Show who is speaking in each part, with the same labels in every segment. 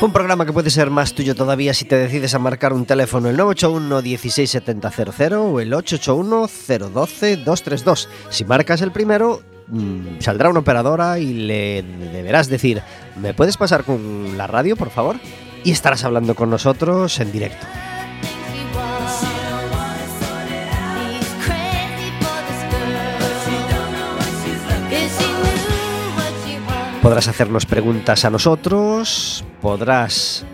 Speaker 1: Un programa que puede ser más tuyo todavía si te decides a marcar un teléfono el 981 167000 o el 881 012 232. Si marcas el primero, mm, saldrá una operadora y le deberás decir, ¿me puedes pasar con la radio, por favor? Y estarás hablando con nosotros en directo. Podrás hacernos preguntas a nosotros, podrás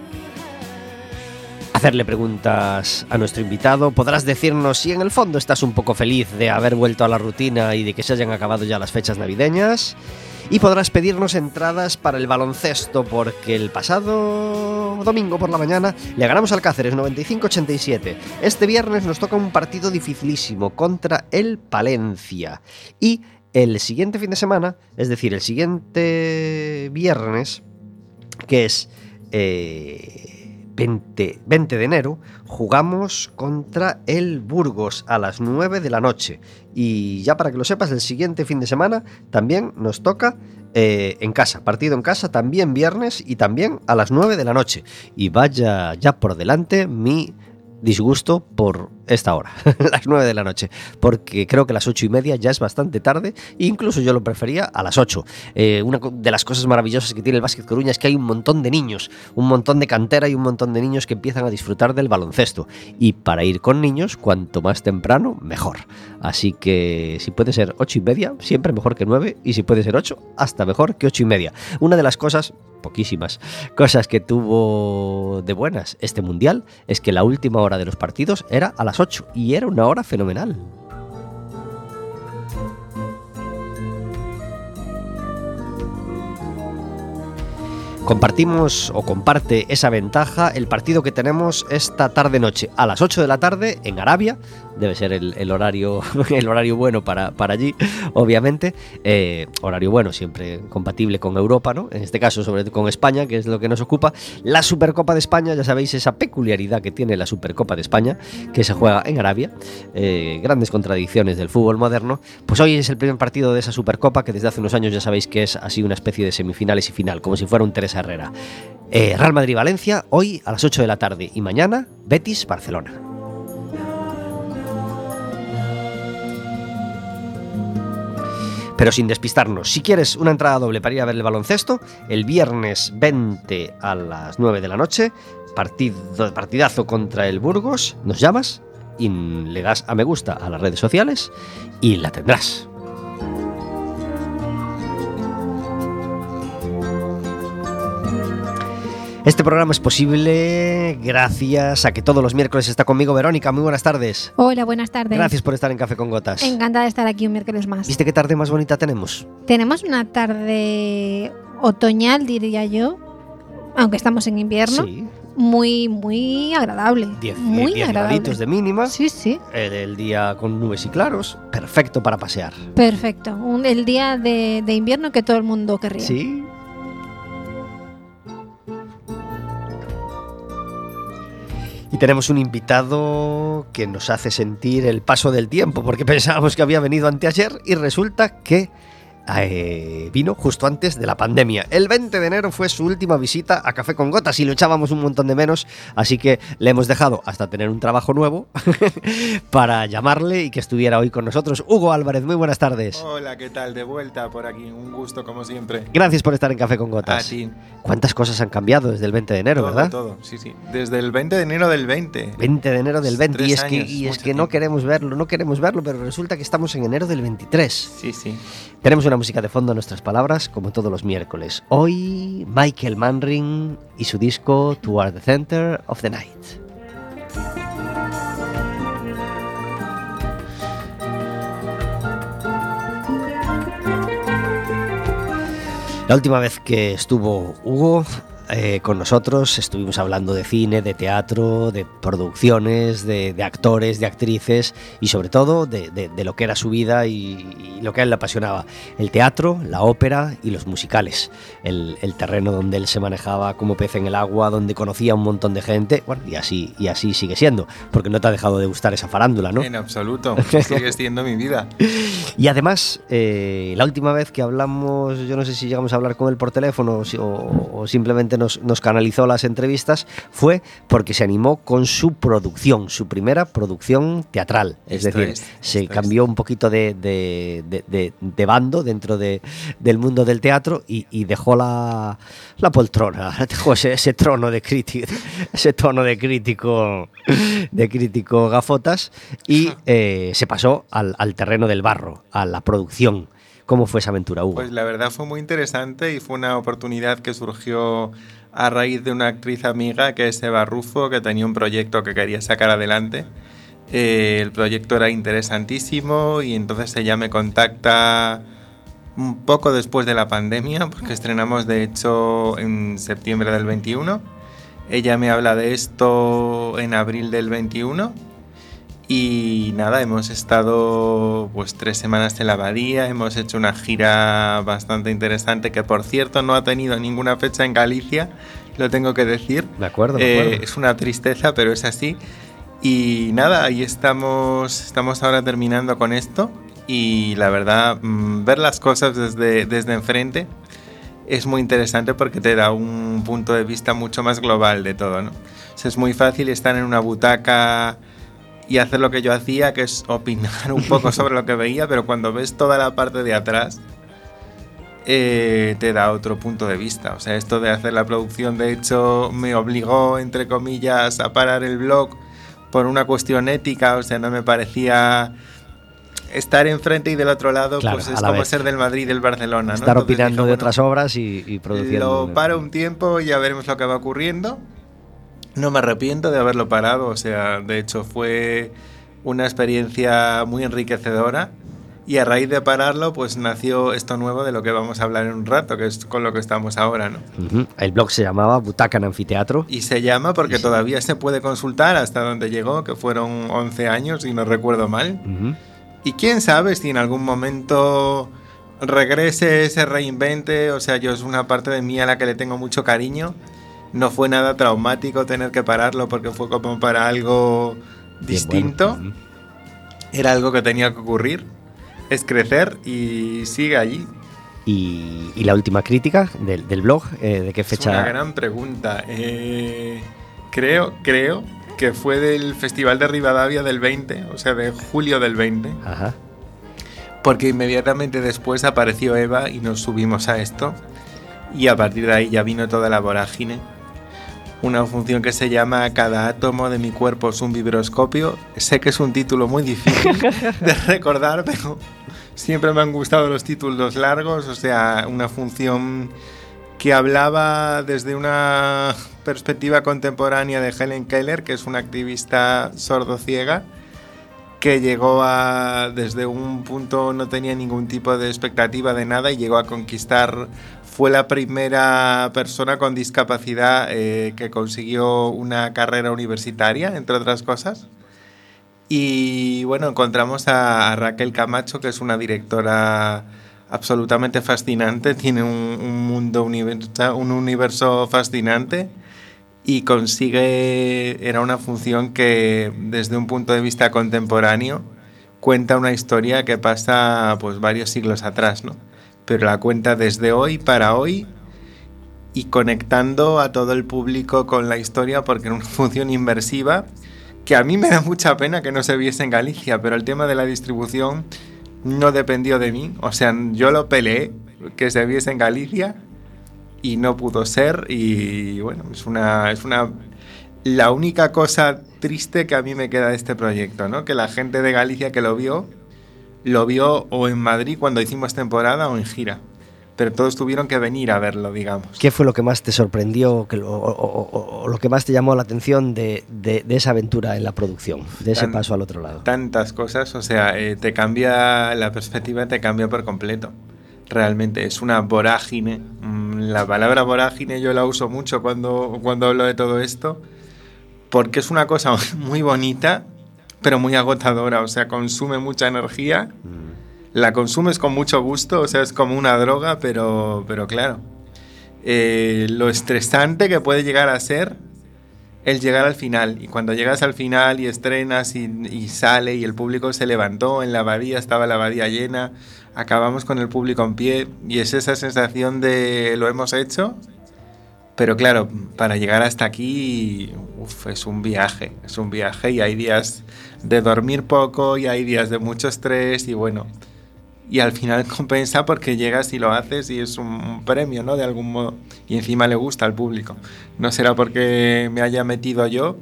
Speaker 1: hacerle preguntas a nuestro invitado, podrás decirnos si en el fondo estás un poco feliz de haber vuelto a la rutina y de que se hayan acabado ya las fechas navideñas. Y podrás pedirnos entradas para el baloncesto porque el pasado domingo por la mañana le ganamos al Cáceres 95-87. Este viernes nos toca un partido dificilísimo contra el Palencia. Y el siguiente fin de semana, es decir, el siguiente viernes, que es eh, 20, 20 de enero, jugamos contra el Burgos a las 9 de la noche. Y ya para que lo sepas, el siguiente fin de semana también nos toca eh, en casa, partido en casa, también viernes y también a las 9 de la noche. Y vaya ya por delante mi disgusto por esta hora, las 9 de la noche, porque creo que las 8 y media ya es bastante tarde, e incluso yo lo prefería a las 8. Eh, una de las cosas maravillosas que tiene el Básquet Coruña es que hay un montón de niños, un montón de cantera y un montón de niños que empiezan a disfrutar del baloncesto. Y para ir con niños, cuanto más temprano, mejor. Así que si puede ser 8 y media, siempre mejor que 9, y si puede ser 8, hasta mejor que 8 y media. Una de las cosas, poquísimas cosas que tuvo de buenas este mundial es que la última hora de los partidos era a las 8 y era una hora fenomenal. Compartimos o comparte esa ventaja el partido que tenemos esta tarde-noche a las 8 de la tarde en Arabia. Debe ser el, horario, el horario bueno para, para allí, obviamente. Eh, horario bueno, siempre compatible con Europa, ¿no? En este caso, sobre todo con España, que es lo que nos ocupa. La Supercopa de España, ya sabéis esa peculiaridad que tiene la Supercopa de España, que se juega en Arabia. Eh, grandes contradicciones del fútbol moderno. Pues hoy es el primer partido de esa Supercopa, que desde hace unos años ya sabéis que es así una especie de semifinales y final, como si fuera un Teresa Herrera. Eh, Real Madrid-Valencia, hoy a las 8 de la tarde y mañana Betis-Barcelona. Pero sin despistarnos, si quieres una entrada doble para ir a ver el baloncesto, el viernes 20 a las 9 de la noche, partido, partidazo contra el Burgos, nos llamas y le das a me gusta a las redes sociales y la tendrás. Este programa es posible gracias a que todos los miércoles está conmigo Verónica. Muy buenas tardes.
Speaker 2: Hola, buenas tardes.
Speaker 1: Gracias por estar en Café con Gotas.
Speaker 2: Encantada de estar aquí un miércoles más.
Speaker 1: ¿Viste qué tarde más bonita tenemos?
Speaker 2: Tenemos una tarde otoñal, diría yo, aunque estamos en invierno,
Speaker 1: Sí,
Speaker 2: muy, muy agradable.
Speaker 1: 10
Speaker 2: muy
Speaker 1: 10
Speaker 2: agradable.
Speaker 1: graditos de mínima.
Speaker 2: Sí, sí,
Speaker 1: El, el día con nubes y claros. Perfecto para pasear.
Speaker 2: perfecto. Un- el día de, de invierno que todo el mundo querría.
Speaker 1: Sí. Y tenemos un invitado que nos hace sentir el paso del tiempo, porque pensábamos que había venido anteayer y resulta que eh, vino justo antes de la pandemia. El 20 de enero fue su última visita a Café con Gotas y lo echábamos un montón de menos, así que le hemos dejado hasta tener un trabajo nuevo para llamarle y que estuviera hoy con nosotros. Hugo Álvarez, muy buenas tardes.
Speaker 3: Hola, ¿qué tal? De vuelta por aquí. Un gusto, como siempre.
Speaker 1: Gracias por estar en Café con
Speaker 3: A
Speaker 1: Gotas.
Speaker 3: ti.
Speaker 1: ¿Cuántas cosas han cambiado desde el 20 de enero,
Speaker 3: todo,
Speaker 1: verdad?
Speaker 3: todo, sí, sí. Desde el 20 de enero del 20.
Speaker 1: 20 de enero del 20 y es que, y es que no queremos verlo, no queremos verlo, pero resulta que estamos en enero del 23.
Speaker 3: Sí, sí.
Speaker 1: Tenemos una música de fondo a nuestras palabras, como todos los miércoles. Hoy, Michael Manring y su disco Toward the Center of the Night. La última vez que estuvo Hugo eh, con nosotros estuvimos hablando de cine, de teatro, de producciones, de, de actores, de actrices y sobre todo de, de- de lo que era su vida y, y lo que a él le apasionaba. El teatro, la ópera y los musicales. El, el terreno donde él se manejaba como pez en el agua, donde conocía a un montón de gente. Bueno, y así, y así sigue siendo, porque no te ha dejado de gustar esa farándula, ¿no?
Speaker 3: En absoluto. Sigue siendo mi vida.
Speaker 1: Y además, eh, la última vez que hablamos, yo no sé si llegamos a hablar con él por teléfono o, o- o nos, nos canalizó las entrevistas, fue porque se animó con su producción, su primera producción teatral. Es
Speaker 3: Esto
Speaker 1: decir,
Speaker 3: es,
Speaker 1: se cambió un poquito de, de- de- de- de bando dentro de- del mundo del teatro y, y dejó la, la poltrona, dejó ese, ese trono de crítico, ese tono de crítico, de crítico gafotas y eh, se pasó al, al terreno del barro, a la producción. ¿Cómo fue esa aventura, Hugo?
Speaker 3: Pues la verdad fue muy interesante y fue una oportunidad que surgió a raíz de una actriz amiga que es Eva Rufo, que tenía un proyecto que quería sacar adelante. Eh, el proyecto era interesantísimo y entonces ella me contacta un poco después de la pandemia, porque estrenamos de hecho en septiembre del 21. Ella me habla de esto en abril del 21 y nada, hemos estado pues tres semanas en la abadía, hemos hecho una gira bastante interesante que por cierto no ha tenido ninguna fecha en Galicia, lo tengo que decir.
Speaker 1: de acuerdo, de
Speaker 3: Eh,
Speaker 1: acuerdo.
Speaker 3: es una tristeza, pero es así. Y nada, ahí estamos, estamos ahora terminando con esto y la verdad, mm, ver las cosas desde, desde enfrente es muy interesante porque te da un punto de vista mucho más global de todo, ¿no? O sea, es muy fácil estar en una butaca y hacer lo que yo hacía, que es opinar un poco sobre lo que veía, pero cuando ves toda la parte de atrás, eh, te da otro punto de vista. O sea, esto de hacer la producción, de hecho, me obligó, entre comillas, a parar el blog por una cuestión ética, o sea, no me parecía estar enfrente y del otro lado,
Speaker 1: Claro,
Speaker 3: pues es como
Speaker 1: vez.
Speaker 3: ser del Madrid y del Barcelona. ¿no?
Speaker 1: Estar
Speaker 3: Entonces
Speaker 1: opinando
Speaker 3: dije,
Speaker 1: de
Speaker 3: bueno,
Speaker 1: otras obras y, y produciendo.
Speaker 3: lo paro un tiempo y ya veremos lo que va ocurriendo. No me arrepiento de haberlo parado, o sea, de hecho fue una experiencia muy enriquecedora y a raíz de pararlo pues nació esto nuevo de lo que vamos a hablar en un rato, que es con lo que estamos ahora, ¿no?
Speaker 1: El blog se llamaba Butaca en Anfiteatro.
Speaker 3: Y se llama porque
Speaker 1: Sí.
Speaker 3: todavía se puede consultar hasta donde llegó, que fueron 11 años y no recuerdo mal. Y quién sabe si en algún momento regrese, se reinvente. O sea, yo es una parte de mí a la que le tengo mucho cariño. No fue nada traumático tener que pararlo porque fue como para algo distinto.
Speaker 1: bueno.
Speaker 3: Era algo que tenía que ocurrir. Es crecer y sigue allí.
Speaker 1: Y, y la última crítica del, del blog, eh, ¿de qué
Speaker 3: Es una
Speaker 1: fecha?
Speaker 3: gran pregunta. Eh, creo, creo que fue del Festival de Rivadavia del 20, o sea, de julio del 20.
Speaker 1: Ajá.
Speaker 3: Porque inmediatamente después apareció Eva y nos subimos a esto. Y a partir de ahí ya vino toda la vorágine. Una función que se llama Cada átomo de mi cuerpo es un vibroscopio. Sé que es un título muy difícil de recordar, pero siempre me han gustado los títulos largos. O sea, una función que hablaba desde una perspectiva contemporánea de Helen Keller, que es una activista sordo-ciega que llegó a, desde un punto no tenía ningún tipo de expectativa de nada y llegó a conquistar, fue la primera persona con discapacidad eh, que consiguió una carrera universitaria, entre otras cosas. Y bueno, encontramos a, Raquel Camacho, que es una directora absolutamente fascinante, tiene un, un mundo, universa- un universo fascinante y consigue, era una función que desde un punto de vista contemporáneo cuenta una historia que pasa pues varios siglos atrás, ¿no? Pero la cuenta desde hoy para hoy y conectando a todo el público con la historia porque era una función inversiva que a mí me da mucha pena que no se viese en Galicia, pero el tema de la distribución no dependió de mí, o sea, yo lo peleé que se viese en Galicia y no pudo ser y bueno, es una es una la única cosa triste que a mí me queda de este proyecto, ¿no? Que la gente de Galicia que lo vio lo vio o en Madrid cuando hicimos temporada o en gira. Pero todos tuvieron que venir a verlo, digamos.
Speaker 1: ¿Qué fue lo que más te sorprendió que o, o- o- o lo que más te llamó la atención de, de- de esa aventura en la producción, de ese
Speaker 3: Tan-
Speaker 1: paso al otro lado?
Speaker 3: Tantas cosas, o sea, eh, te cambia la perspectiva, te cambia por completo. Realmente es una vorágine. Mm, La palabra vorágine yo la uso mucho cuando, cuando hablo de todo esto, porque es una cosa muy bonita, pero muy agotadora, o sea, consume mucha energía. La consumes con mucho gusto, o sea, es como una droga, pero, pero claro. eh, lo estresante que puede llegar a ser el llegar al final. Y cuando llegas al final y estrenas y, y sale y el público se levantó en la abadía, estaba la abadía llena, acabamos con el público en pie y es esa sensación de lo hemos hecho. Pero claro, para llegar hasta aquí, uf, es un viaje, es un viaje y hay días de dormir poco y hay días de mucho estrés y bueno, y al final compensa porque llegas y lo haces y es un premio, ¿no? De algún modo. Y encima le gusta al público. No será porque me haya metido yo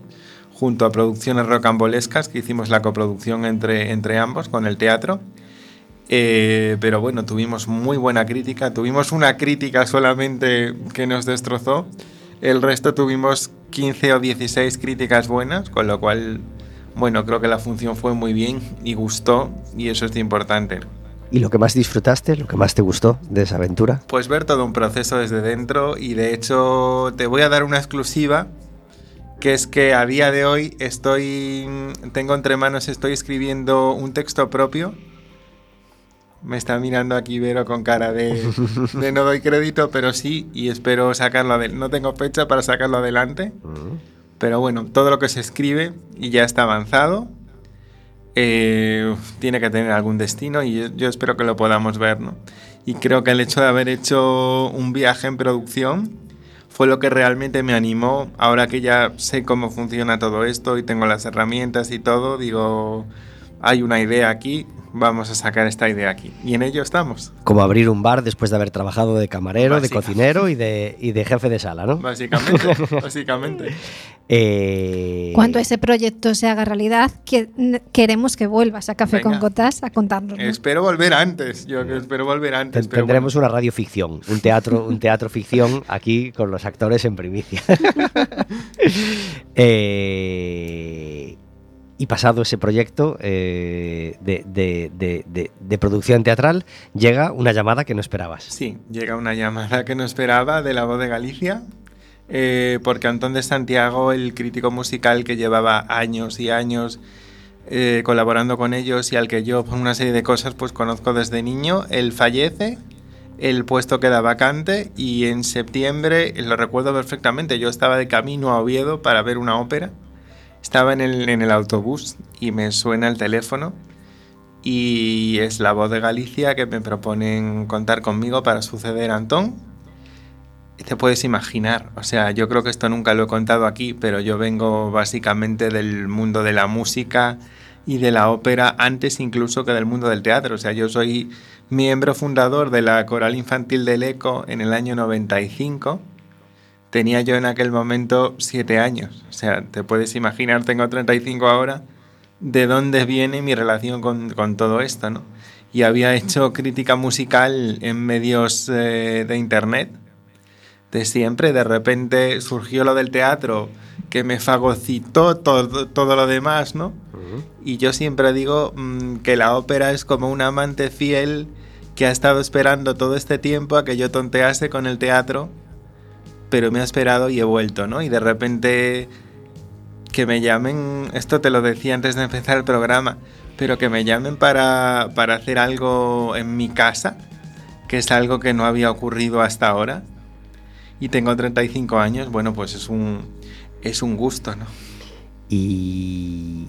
Speaker 3: junto a Producciones Rocambolescas, que hicimos la coproducción entre, entre ambos con el teatro. Eh, pero bueno, tuvimos muy buena crítica. Tuvimos una crítica solamente que nos destrozó. El resto tuvimos 15 o 16 críticas buenas, con lo cual, bueno, creo que la función fue muy bien y gustó, y eso es importante.
Speaker 1: ¿Y lo que más disfrutaste, lo que más te gustó de esa aventura?
Speaker 3: Pues ver todo un proceso desde dentro y de hecho te voy a dar una exclusiva que es que a día de hoy estoy tengo entre manos estoy escribiendo un texto propio. Me está mirando aquí Vero con cara de, de no doy crédito, pero sí y espero sacarlo adelante. No tengo fecha para sacarlo adelante, pero bueno, todo lo que se escribe y ya está avanzado. eh, tiene que tener algún destino y yo, yo espero que lo podamos ver, ¿no? Y creo que el hecho de haber hecho un viaje en producción fue lo que realmente me animó. Ahora que ya sé cómo funciona todo esto y tengo las herramientas y todo, digo, hay una idea aquí, vamos a sacar esta idea aquí. Y en ello estamos,
Speaker 1: Como abrir un bar después de haber trabajado de camarero, de cocinero y de, y de jefe de sala, ¿no?
Speaker 3: básicamente. básicamente.
Speaker 1: Eh,
Speaker 2: Cuando ese proyecto se haga realidad, que- queremos que vuelvas a Café con. Gotas a contarnos.
Speaker 3: Espero volver antes, yo que espero volver antes. pero
Speaker 1: tendremos
Speaker 3: bueno.
Speaker 1: una radioficción, un teatro, un teatro ficción aquí con los actores en primicia. Eh, y pasado ese proyecto eh, de, producción teatral, llega una llamada que no esperabas.
Speaker 3: Sí, llega una llamada que no esperaba de la voz de Galicia, eh, porque Antón de Santiago, el crítico musical que llevaba años y años eh, colaborando con ellos y al que yo por una serie de cosas pues conozco desde niño, él fallece, el puesto queda vacante y en septiembre, lo recuerdo perfectamente, yo estaba de camino a Oviedo para ver una ópera, estaba en el, autobús y me suena el teléfono y es la voz de Galicia que me proponen contar conmigo para suceder a Antón. Te puedes imaginar, o sea, yo creo que esto nunca lo he contado aquí, pero yo vengo básicamente del mundo de la música y de la ópera antes incluso que del mundo del teatro. O sea, yo soy miembro fundador de la Coral Infantil del ECO en el año 95. Tenía yo en aquel momento siete años. O sea, te puedes imaginar, tengo 35 ahora, de dónde viene mi relación con, con todo esto, ¿no? Y había hecho crítica musical en medios eh, de internet de siempre. De repente surgió lo del teatro que me fagocitó todo, todo lo demás, ¿no? Y yo siempre digo mm, que la ópera es como un amante fiel que ha estado esperando todo este tiempo a que yo tontease con el teatro, pero me ha esperado y he vuelto, ¿no? Y de repente que me llamen, esto te lo decía antes de empezar el programa, pero que me llamen para, para hacer algo en mi casa, que es algo que no había ocurrido hasta ahora, y tengo 35 años, bueno, pues es un, es un gusto, ¿no?
Speaker 1: Y,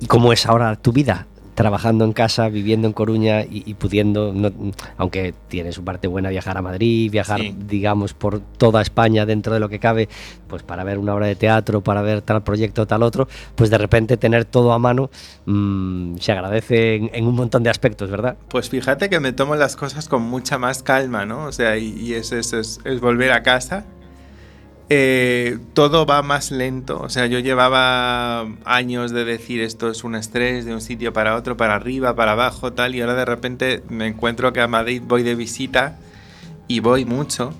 Speaker 1: y cómo es ahora tu vida trabajando en casa, viviendo en Coruña y, y pudiendo, no- aunque tiene su parte buena viajar a Madrid, viajar,
Speaker 3: Sí.
Speaker 1: digamos, por toda España dentro de lo que cabe, pues para ver una obra de teatro, para ver tal proyecto, tal otro, pues de repente tener todo a mano mm, se agradece en, en un montón de aspectos, ¿verdad?
Speaker 3: Pues fíjate que me tomo las cosas con mucha más calma, ¿no? O sea, y, y es, es, es- es volver a casa. Eh, todo va más lento. O sea, yo llevaba años de decir esto es un estrés de un sitio para otro, para arriba, para abajo, tal. Y ahora de repente me encuentro que a Madrid voy de visita y voy mucho.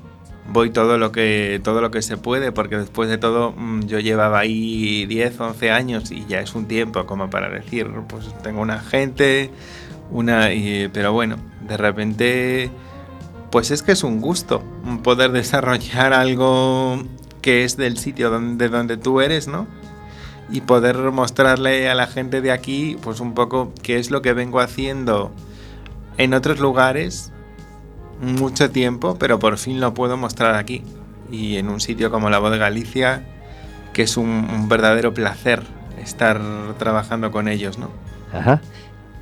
Speaker 3: Voy todo lo que todo lo que se puede, porque después de todo mm, yo llevaba ahí 10, 11 años y ya es un tiempo como para decir, pues tengo una gente, una pero bueno, de repente pues es que es un gusto poder desarrollar algo que es del sitio donde, donde tú eres, ¿no? Y poder mostrarle a la gente de aquí, pues un poco qué es lo que vengo haciendo en otros lugares mucho tiempo, pero por fin lo puedo mostrar aquí. Y en un sitio como la Voz de Galicia, que es un, un verdadero placer estar trabajando con ellos, ¿no?
Speaker 1: Ajá.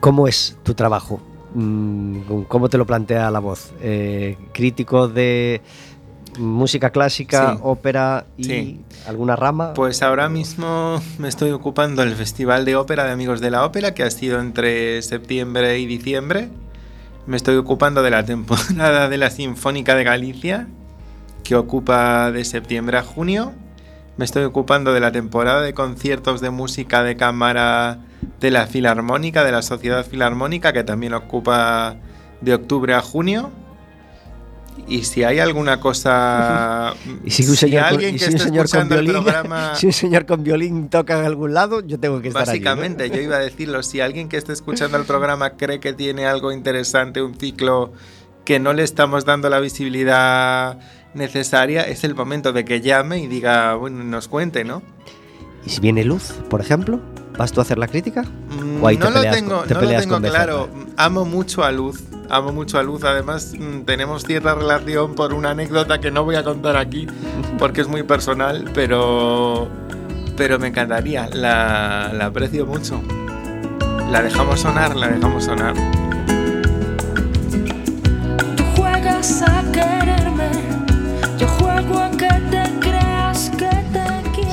Speaker 1: ¿Cómo es tu trabajo? Mm, ¿Cómo te lo plantea la voz? Eh, ¿Crítico de música clásica,
Speaker 3: Sí.
Speaker 1: ópera y
Speaker 3: Sí.
Speaker 1: alguna rama?
Speaker 3: Pues ahora mismo me estoy ocupando del Festival de Ópera de Amigos de la Ópera, que ha sido entre septiembre y diciembre. Me estoy ocupando de la temporada de la Sinfónica de Galicia, que ocupa de septiembre a junio. Me estoy ocupando de la temporada de conciertos de música de cámara de la Filarmónica, de la Sociedad Filarmónica, que también ocupa de octubre a junio. Y si hay alguna cosa...
Speaker 1: y si un señor,
Speaker 3: alguien que
Speaker 1: si un
Speaker 3: esté el
Speaker 1: violín,
Speaker 3: programa...
Speaker 1: si un señor con violín toca en algún lado, yo tengo que estar allí, ¿no?
Speaker 3: Básicamente, yo iba a decirlo, si alguien que esté escuchando el programa cree que tiene algo interesante, un ciclo que no le estamos dando la visibilidad necesaria, es el momento de que llame y diga, bueno, nos cuente, ¿no?
Speaker 1: ¿Y si viene luz, por ejemplo? ¿Vas tú a hacer la crítica? ¿O ahí te
Speaker 3: no lo
Speaker 1: peleas
Speaker 3: tengo,
Speaker 1: con- te
Speaker 3: no lo tengo claro. Amo mucho a Luz. Amo mucho a Luz. Además, mm, tenemos cierta relación por una anécdota que no voy a contar aquí porque es muy personal, pero, pero me encantaría. La, la aprecio mucho. La dejamos sonar, la dejamos sonar.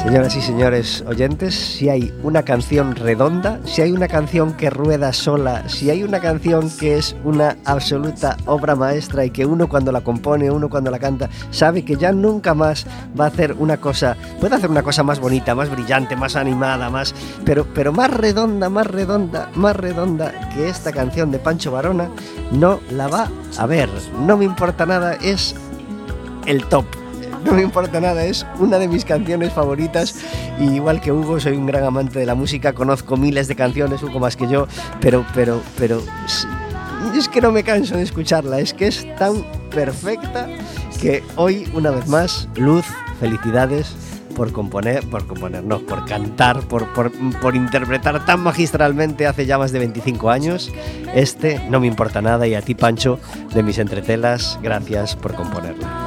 Speaker 1: Señoras y señores oyentes, si hay una canción redonda, si hay una canción que rueda sola, si hay una canción que es una absoluta obra maestra y que uno cuando la compone, uno cuando la canta, sabe que ya nunca más va a hacer una cosa, puede hacer una cosa más bonita, más brillante, más animada, más, pero, pero más redonda, más redonda, más redonda que esta canción de Pancho Varona, no la va a ver. No me importa nada, es el top. No me importa nada, es una de mis canciones favoritas. Y igual que Hugo, soy un gran amante de la música, conozco miles de canciones, Hugo más que yo, pero, pero, pero es que no me canso de escucharla, es que es tan perfecta que hoy, una vez más, Luz, felicidades por componer, por componer, no, por cantar, por, por, por interpretar tan magistralmente hace ya más de 25 años. Este no me importa nada y a ti, Pancho, de mis entretelas, gracias por componerla.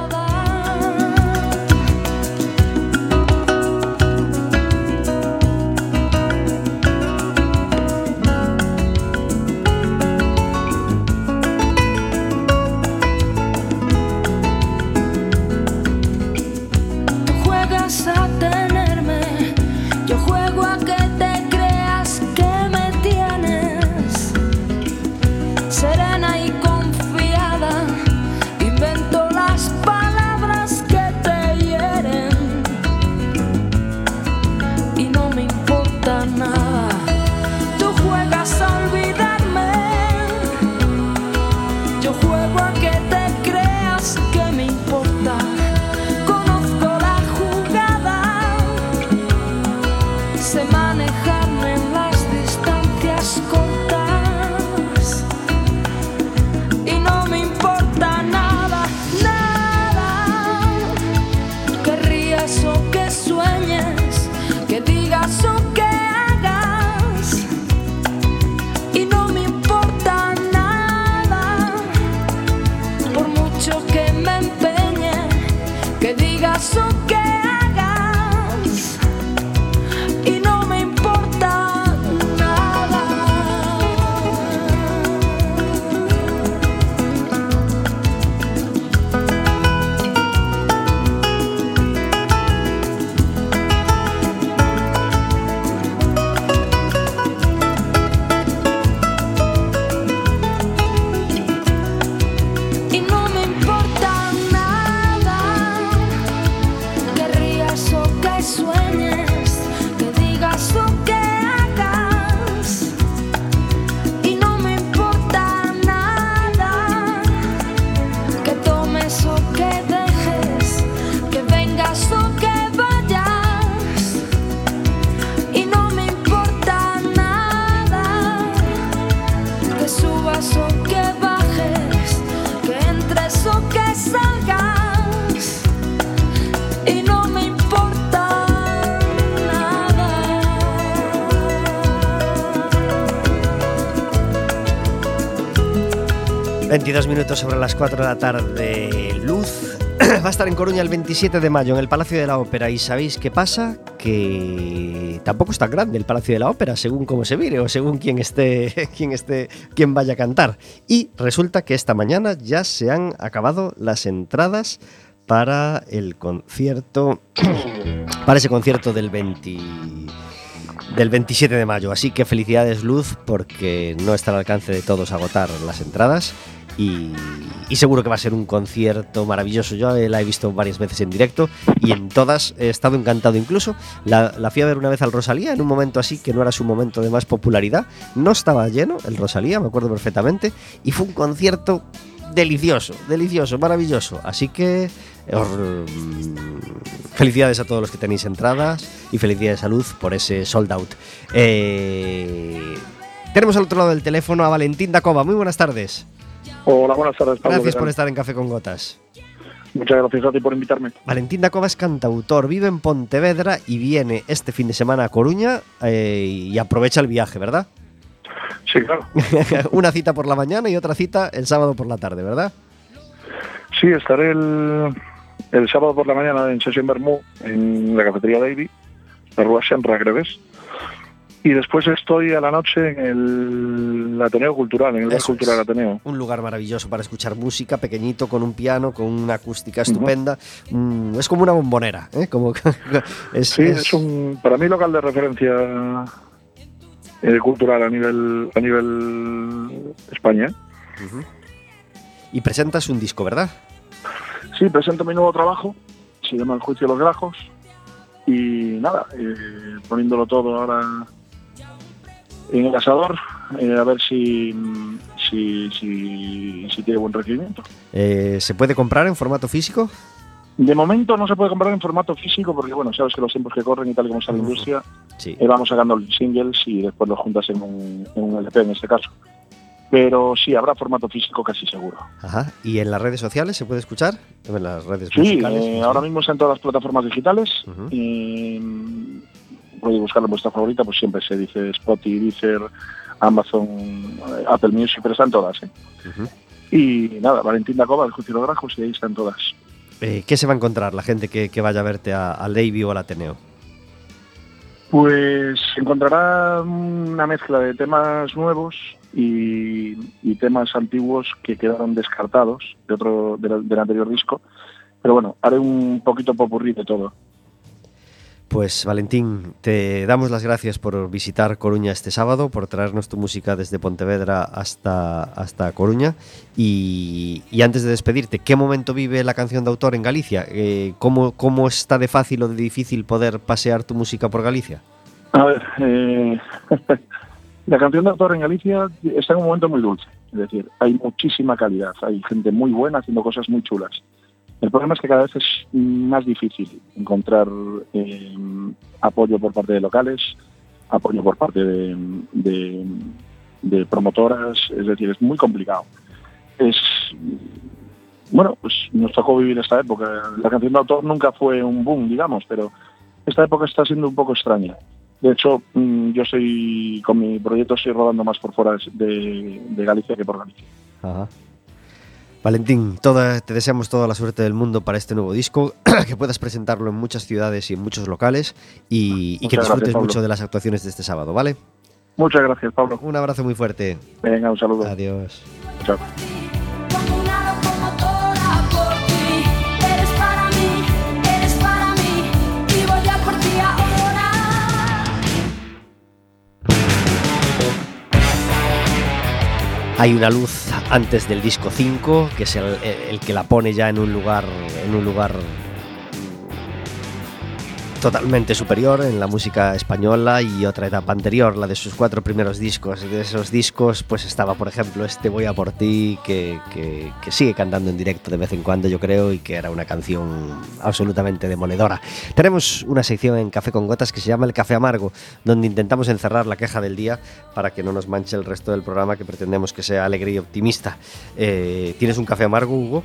Speaker 1: 22 minutos sobre las 4 de la tarde. Luz va a estar en Coruña el 27 de mayo en el Palacio de la Ópera. ¿Y sabéis qué pasa? Que tampoco es tan grande el Palacio de la Ópera, según cómo se mire o según quién esté, quién esté, quién vaya a cantar. Y resulta que esta mañana ya se han acabado las entradas para el concierto, para ese concierto del 20 del 27 de mayo. Así que felicidades Luz porque no está al alcance de todos agotar las entradas y, y seguro que va a ser un concierto maravilloso. Yo la he visto varias veces en directo y en todas he estado encantado. Incluso la, fui a ver una vez al Rosalía en un momento así que no era su momento de más popularidad. No estaba lleno el Rosalía, me acuerdo perfectamente, y fue un concierto delicioso, delicioso, maravilloso. Así que mm, felicidades a todos los que tenéis entradas y felicidades a Luz por ese sold out. Eh, tenemos al otro lado del teléfono a Valentín Dacova. Muy buenas tardes.
Speaker 4: Hola, buenas tardes, Pablo.
Speaker 1: Gracias
Speaker 4: ¿qué
Speaker 1: por estar en Café con Gotas.
Speaker 4: Muchas gracias a ti por invitarme.
Speaker 1: Valentín Dacova es cantautor, vive en Pontevedra y viene este fin de semana a Coruña eh, y aprovecha el viaje, ¿verdad?
Speaker 4: Sí, claro.
Speaker 1: Una cita por la mañana y otra cita el sábado por la tarde, ¿verdad?
Speaker 4: Sí, estaré el, el sábado por la mañana en Sesión Bermú, en la cafetería Davy, la Rúa Senra, creo que es. Y después estoy a la noche en el Ateneo Cultural, en el Bar Cultural. Ateneo.
Speaker 1: Un lugar maravilloso para escuchar música, pequeñito, con un piano, con una acústica estupenda. Mm, es como una bombonera, ¿eh? Como, es,
Speaker 4: Sí,
Speaker 1: es-
Speaker 4: es un, para mí local de referencia eh, cultural a nivel a nivel España.
Speaker 1: Y presentas un disco, ¿verdad?
Speaker 4: Sí, presento mi nuevo trabajo, se llama El juicio de los grajos y nada, eh, poniéndolo todo ahora en el asador, eh, a ver si, si, si, si tiene buen recibimiento.
Speaker 1: Eh, ¿Se puede comprar en formato físico?
Speaker 4: De momento no se puede comprar en formato físico porque, bueno, sabes que los tiempos que corren y tal como está la industria,
Speaker 1: Sí.
Speaker 4: eh, vamos sacando singles y después los juntas en un, en un LP en este caso. Pero sí, habrá formato físico casi seguro.
Speaker 1: Ajá. ¿Y en las redes sociales se puede escuchar? En las redes
Speaker 4: Sí,
Speaker 1: musicales.
Speaker 4: eh, ahora mismo está en todas las plataformas digitales. Mm, podéis buscarlo en vuestra favorita, pues siempre se dice Spotify, Deezer, Amazon, eh, Apple Music, pero están todas. ¿eh? Y nada, Valentín Dacova, el los Grajos, y ahí están todas.
Speaker 1: Eh, ¿Qué se va a encontrar la gente que, que vaya a verte a- al Davy o al Ateneo?
Speaker 4: Pues encontrará una mezcla de temas nuevos y, y temas antiguos que quedaron descartados de otro del, del anterior disco. Pero bueno, haré un poquito popurrí de todo.
Speaker 1: Pues Valentín, te damos las gracias por visitar Coruña este sábado, por traernos tu música desde Pontevedra hasta, hasta Coruña. Y, antes de despedirte, ¿qué momento vive la canción de autor en Galicia? Eh, ¿cómo, ¿Cómo está de fácil o de difícil poder pasear tu música por Galicia?
Speaker 4: A ver, eh, la canción de autor en Galicia está en un momento muy dulce. Es decir, hay muchísima calidad, hay gente muy buena haciendo cosas muy chulas. El problema es que cada vez es más difícil encontrar eh, apoyo por parte de locales, apoyo por parte de, promotoras, es decir, es muy complicado. Es bueno, pues nos tocó vivir esta época. La canción de autor nunca fue un boom, digamos, pero esta época está siendo un poco extraña. De hecho, mm, yo estoy con mi proyecto estoy rodando más por fuera de, Galicia que por Galicia.
Speaker 1: Valentín, toda, te deseamos toda la suerte del mundo para este nuevo disco, que puedas presentarlo en muchas ciudades y en muchos locales y, y que
Speaker 4: gracias,
Speaker 1: disfrutes mucho de las actuaciones de este sábado, ¿vale?
Speaker 4: Muchas gracias, Pablo.
Speaker 1: Un abrazo muy fuerte.
Speaker 4: Venga, un saludo.
Speaker 1: Adiós.
Speaker 4: Chao.
Speaker 1: Hay una luz antes del disco 5, que es el, el que la pone ya en un lugar en un lugar totalmente superior en la música española y otra etapa anterior, la de sus cuatro primeros discos. De esos discos, pues estaba, por ejemplo, este Voy a por ti, que, que- que sigue cantando en directo de vez en cuando, yo creo, y que era una canción absolutamente demoledora. Tenemos una sección en Café con Gotas que se llama El Café Amargo, donde intentamos encerrar la queja del día para que no nos manche el resto del programa que pretendemos que sea alegre y optimista. Eh, ¿Tienes un café amargo, Hugo?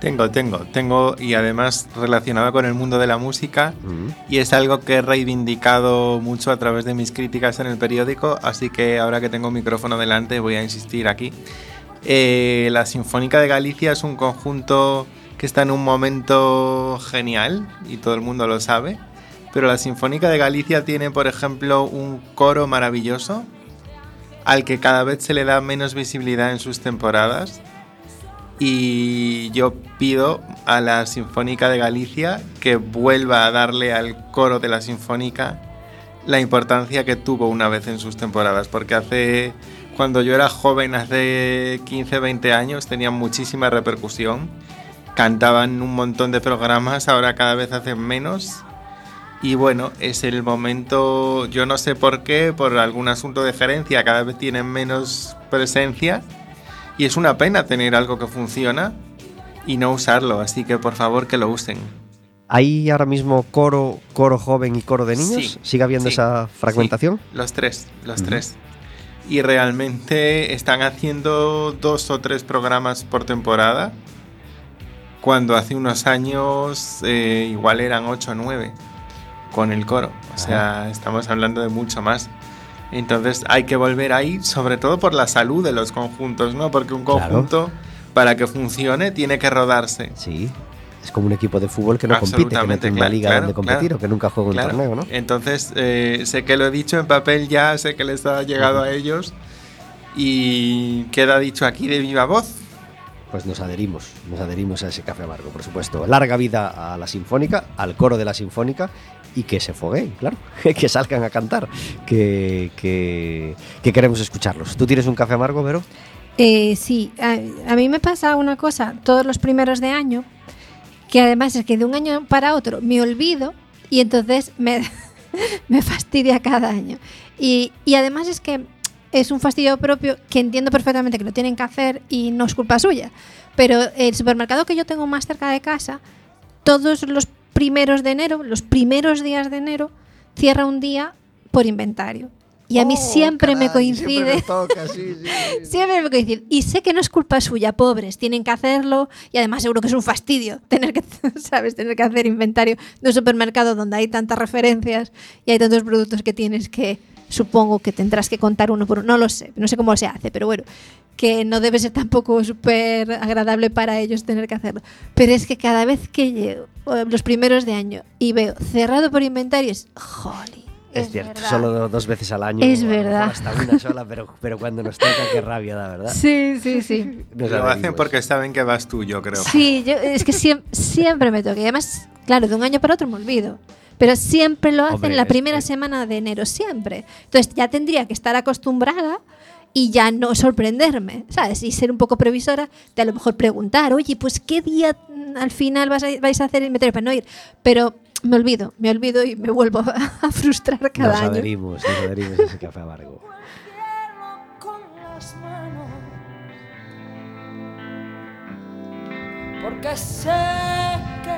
Speaker 3: Tengo, tengo, tengo y además relacionado con el mundo de la música
Speaker 1: Mm.
Speaker 3: y es algo que he reivindicado mucho a través de mis críticas en el periódico, así que ahora que tengo un micrófono delante voy a insistir aquí. Eh, la Sinfónica de Galicia es un conjunto que está en un momento genial y todo el mundo lo sabe. Pero la Sinfónica de Galicia tiene, por ejemplo, un coro maravilloso al que cada vez se le da menos visibilidad en sus temporadas. Y yo pido a la Sinfónica de Galicia que vuelva a darle al coro de la Sinfónica la importancia que tuvo una vez en sus temporadas, porque hace cuando yo era joven, hace 15, 20 años, tenían muchísima repercusión. Cantaban un montón de programas, ahora cada vez hacen menos. Y bueno, es el momento, yo no sé por qué, por algún asunto de gerencia, cada vez tienen menos presencia. Y es una pena tener algo que funciona y no usarlo, así que por favor que lo usen.
Speaker 1: ¿Hay ahora mismo coro, coro joven y coro de niños?
Speaker 3: Sí,
Speaker 1: ¿Sigue habiendo
Speaker 3: sí,
Speaker 1: esa fragmentación?
Speaker 3: Sí, los tres, los
Speaker 1: Ujú.
Speaker 3: tres. Y realmente están haciendo dos o tres programas por temporada, cuando hace unos años eh, igual eran ocho o nueve con el coro. O sea, estamos hablando de mucho más. Entonces hay que volver ahí, sobre todo por la salud de los conjuntos, ¿no? Porque un
Speaker 1: Claro.
Speaker 3: conjunto, para que funcione, tiene que rodarse.
Speaker 1: Sí. Es como un equipo de fútbol que no compite, que no tiene una liga
Speaker 3: claro,
Speaker 1: donde competir
Speaker 3: claro.
Speaker 1: o que nunca juega un torneo, ¿no?
Speaker 3: Entonces, eh, sé que lo he dicho en papel ya, sé que les ha llegado a ellos y queda dicho aquí de viva voz.
Speaker 1: Pues nos adherimos, nos adherimos a ese café amargo, por supuesto. Larga vida a la Sinfónica, al coro de la Sinfónica y que se fogueen, claro, que salgan a cantar, que, que, que queremos escucharlos. ¿Tú tienes un café amargo, Vero?
Speaker 2: Eh, sí, a, a mí me pasa una cosa todos los primeros de año, que además es que de un año para otro me olvido y entonces me, me fastidia cada año. Y, y además es que es un fastidio propio que entiendo perfectamente que lo tienen que hacer y no es culpa suya. Pero el supermercado que yo tengo más cerca de casa, todos los primeros de enero, los primeros días de enero, cierra un día por inventario. Y a mí
Speaker 1: Oh,
Speaker 2: siempre me coincide. Siempre me coincide. Y sé que no es culpa suya, pobres, tienen que hacerlo y además seguro que es un fastidio tener que, ¿sabes? Tener que hacer inventario de un supermercado donde hay tantas referencias y hay tantos productos que tienes que, supongo que tendrás que contar uno por uno, no lo sé, no sé cómo se hace, pero bueno, que no debe ser tampoco súper agradable para ellos tener que hacerlo. Pero es que cada vez que llego, los primeros de año, y veo cerrado por inventario, es, jolly.
Speaker 1: Es, cierto,
Speaker 2: verdad.
Speaker 1: solo do- dos veces al año.
Speaker 2: Es verdad.
Speaker 1: Hasta una sola, pero, pero cuando nos toca, qué rabia da, ¿verdad?
Speaker 2: Sí, sí, sí.
Speaker 1: Nos
Speaker 3: Lo hacen porque saben que vas tú, yo creo.
Speaker 2: Sí, yo, es que siem- siempre, me toca. Y además, claro, de un año para otro me olvido. Pero siempre lo hacen
Speaker 1: Hombre,
Speaker 2: la
Speaker 1: es-
Speaker 2: primera
Speaker 1: es-
Speaker 2: semana de enero, siempre. Entonces ya tendría que estar acostumbrada y ya no sorprenderme, ¿sabes? Y ser un poco previsora de a lo mejor preguntar, oye, pues qué día mm, al final vas a- vais a hacer el inventario para no ir. Pero me olvido, me olvido y me vuelvo a, frustrar cada
Speaker 1: Nos
Speaker 2: año.
Speaker 1: adherimos, nos adherimos a ese café amargo.
Speaker 5: Porque sé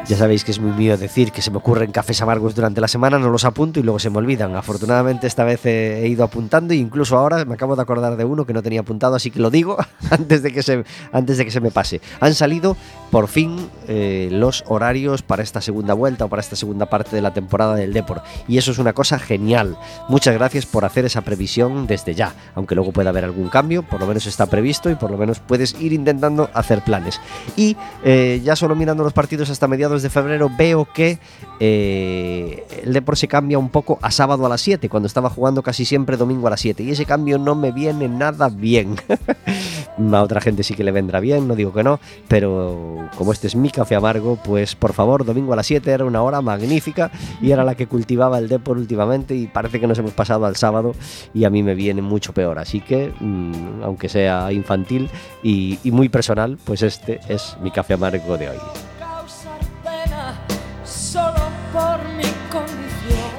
Speaker 1: Ya sabéis que es muy mío decir que se me ocurren cafés amargos durante la semana, no los apunto y luego se me olvidan. Afortunadamente esta vez he, ido apuntando e incluso ahora me acabo de acordar de uno que no tenía apuntado, así que lo digo antes de que se, antes de que se me pase. Han salido por fin eh, los horarios para esta segunda vuelta o para esta segunda parte de la temporada del Depor y eso es una cosa genial. Muchas gracias por hacer esa previsión desde ya, aunque luego pueda haber algún cambio, por lo menos está previsto y por lo menos puedes ir intentando hacer planes. Y eh, ya solo mirando los partidos hasta mediados de febrero veo que eh, el Depor se cambia un poco a sábado a las 7, cuando estaba jugando casi siempre domingo a las 7. Y ese cambio no me viene nada bien. a otra gente sí que le vendrá bien, no digo que no, pero como este es mi café amargo, pues por favor, domingo a las 7 era una hora magnífica y era la que cultivaba el Depor últimamente y parece que nos hemos pasado al sábado y a mí me viene mucho peor. Así que, mm, aunque sea infantil y, y muy personal, pues este es mi café amargo de hoy.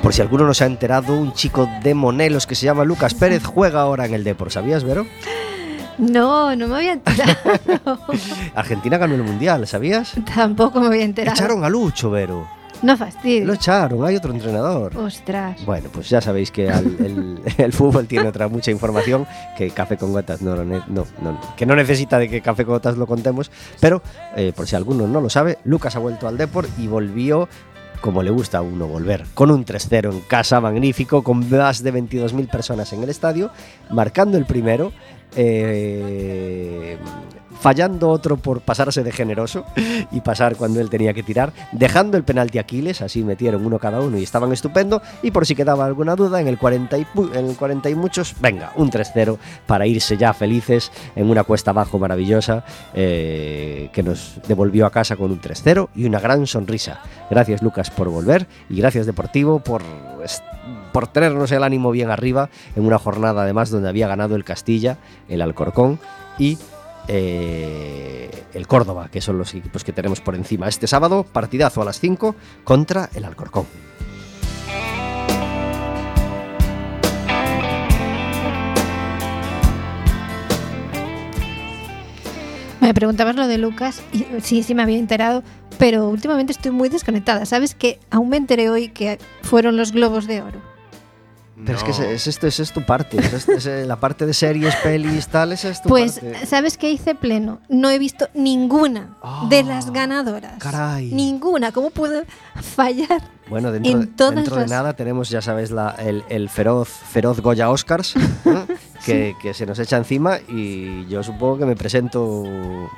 Speaker 5: Por
Speaker 1: si alguno no se ha enterado, un chico de Monelos que se llama Lucas Pérez juega ahora en el Depor, ¿sabías, Vero?
Speaker 2: No, no me había enterado.
Speaker 1: Argentina ganó el Mundial, ¿sabías?
Speaker 2: Tampoco me había enterado.
Speaker 1: Echaron a Lucho, Vero.
Speaker 2: No fastidio.
Speaker 1: Lo echaron, hay otro entrenador.
Speaker 2: Ostras.
Speaker 1: Bueno, pues ya sabéis que al- el, el fútbol tiene otra mucha información que Café con Gotas no, no, no, que no necesita de que Café con Gotas lo contemos, pero eh, por si alguno no lo sabe, Lucas ha vuelto al Depor y volvió como le gusta a uno volver, con un 3-0 en casa magnífico, con más de 22.000 personas en el estadio, marcando el primero eh, fallando otro por pasarse de generoso y pasar cuando él tenía que tirar, dejando el penalti a Aquiles, así metieron uno cada uno y estaban estupendo, y por si quedaba alguna duda, en el 40 y, en el 40 y muchos, venga, un 3-0 para irse ya felices en una cuesta abajo maravillosa eh, que nos devolvió a casa con un 3-0 y una gran sonrisa. Gracias Lucas por volver y gracias Deportivo por, por tenernos el ánimo bien arriba en una jornada además donde había ganado el Castilla, el Alcorcón y eh, el Córdoba, que son los equipos que tenemos por encima. Este sábado, partidazo a las 5 contra el Alcorcón.
Speaker 2: Me preguntabas lo de Lucas y sí, sí me había enterado, pero últimamente estoy muy desconectada. ¿Sabes que aún me enteré hoy que fueron los globos de oro?
Speaker 1: Pero es que es, esto, esa es tu parte. es- es- es, la parte de series, pelis, tal, esa es tu
Speaker 2: Pues,
Speaker 1: parte.
Speaker 2: ¿sabes qué hice pleno? No he visto ninguna de
Speaker 1: Ah,
Speaker 2: las ganadoras.
Speaker 1: caray.
Speaker 2: Ninguna. ¿Cómo puedo fallar?
Speaker 1: Bueno, dentro,
Speaker 2: en
Speaker 1: de-
Speaker 2: todas
Speaker 1: dentro de nada tenemos, ya sabes, la, el, el feroz, feroz Goya Oscars, ¿eh? que, que se nos echa encima y yo supongo que me presento,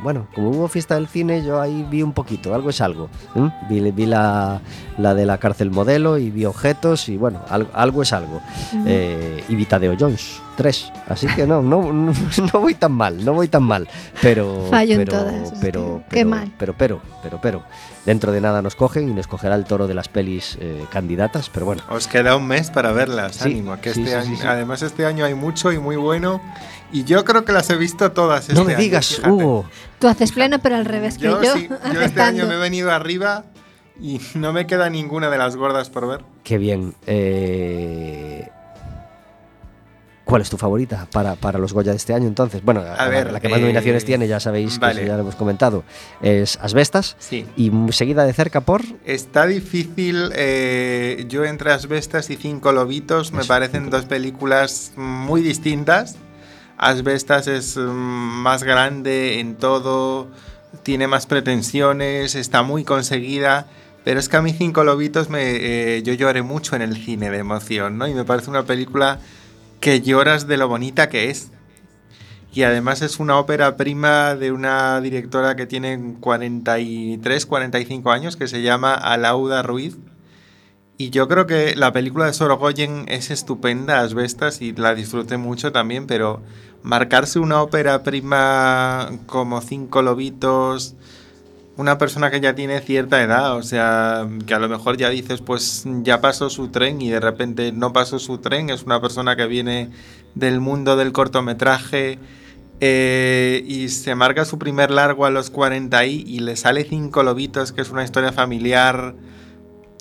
Speaker 1: bueno, como hubo fiesta del cine, yo ahí vi un poquito, algo es algo. ¿eh? Vi, vi la, la de la cárcel modelo y vi objetos y bueno, algo, algo es algo. Eh, y vi Tadeo Jones, tres. Así que no, no, no, no voy tan mal, no voy tan mal. Pero,
Speaker 2: Fallo en
Speaker 1: pero,
Speaker 2: todas, es
Speaker 1: pero,
Speaker 2: que- qué
Speaker 1: pero,
Speaker 2: mal.
Speaker 1: pero, pero, pero, pero, dentro de nada nos cogen y nos cogerá el toro de las pelis eh, candidatas, pero bueno.
Speaker 3: Os queda un mes para verlas,
Speaker 1: Sí,
Speaker 3: ánimo. Que
Speaker 1: sí,
Speaker 3: este
Speaker 1: sí, sí,
Speaker 3: año-
Speaker 1: sí.
Speaker 3: Además, este año hay mucho y muy bueno. Y yo creo que las he visto todas.
Speaker 1: no
Speaker 3: este
Speaker 1: me
Speaker 3: año,
Speaker 1: digas,
Speaker 3: fíjate.
Speaker 1: Hugo.
Speaker 2: Tú haces pleno, pero al revés que
Speaker 3: Yo,
Speaker 2: yo.
Speaker 3: sí, yo este año me he venido arriba y no me queda ninguna de las gordas por ver.
Speaker 1: Qué bien. Eh, ¿Cuál es tu favorita para, para los Goya de este año entonces? Bueno, la-
Speaker 3: ver,
Speaker 1: la que más
Speaker 3: eh,
Speaker 1: nominaciones tiene, ya sabéis que
Speaker 3: vale.
Speaker 1: eso ya lo hemos comentado, es Asbestas.
Speaker 3: Sí.
Speaker 1: Y seguida de cerca por...
Speaker 3: Está difícil. eh, yo entre Asbestas y Cinco Lobitos me
Speaker 1: Eso,
Speaker 3: parecen
Speaker 1: Cinco.
Speaker 3: dos películas muy distintas. Asbestas es mm, más grande en todo, tiene más pretensiones, está muy conseguida. Pero es que a mí Cinco Lobitos me, eh, yo lloré mucho en el cine de emoción, ¿no? Y me parece una película que lloras de lo bonita que es. Y además es una ópera prima de una directora que tiene 43, 45 años, que se llama Alauda Ruiz. Y yo creo que la película de Sorogoyen es estupenda, Asbestas, y la disfruté mucho también, pero marcarse una ópera prima como Cinco Lobitos, una persona que ya tiene cierta edad, o sea, que a lo mejor ya dices, pues ya pasó su tren y de repente no pasó su tren, es una persona que viene del mundo del cortometraje eh, y se marca su primer largo a los 40 y, y le sale Cinco Lobitos, que es una historia familiar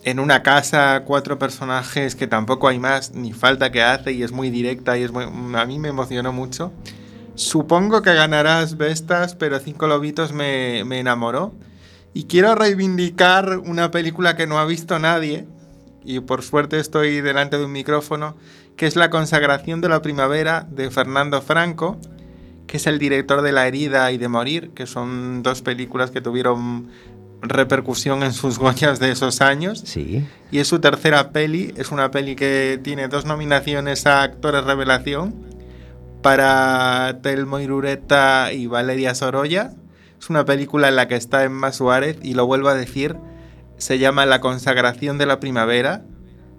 Speaker 3: en una casa, cuatro personajes que tampoco hay más, ni falta que hace y es muy directa y es muy- a mí me emocionó mucho. Supongo que ganarás Vestas, pero Cinco Lobitos me, me enamoró. Y quiero reivindicar una película que no ha visto nadie, y por suerte estoy delante de un micrófono, que es La consagración de la primavera de Fernando Franco, que es el director de La herida y de Morir, que son dos películas que tuvieron repercusión en sus goyas de esos años.
Speaker 1: Sí.
Speaker 3: Y es su tercera peli. Es una peli que tiene dos nominaciones a actores revelación para Telmo Irureta y Valeria Sorolla. Es una película en la que está Emma Suárez y lo vuelvo a decir, se llama La consagración de la primavera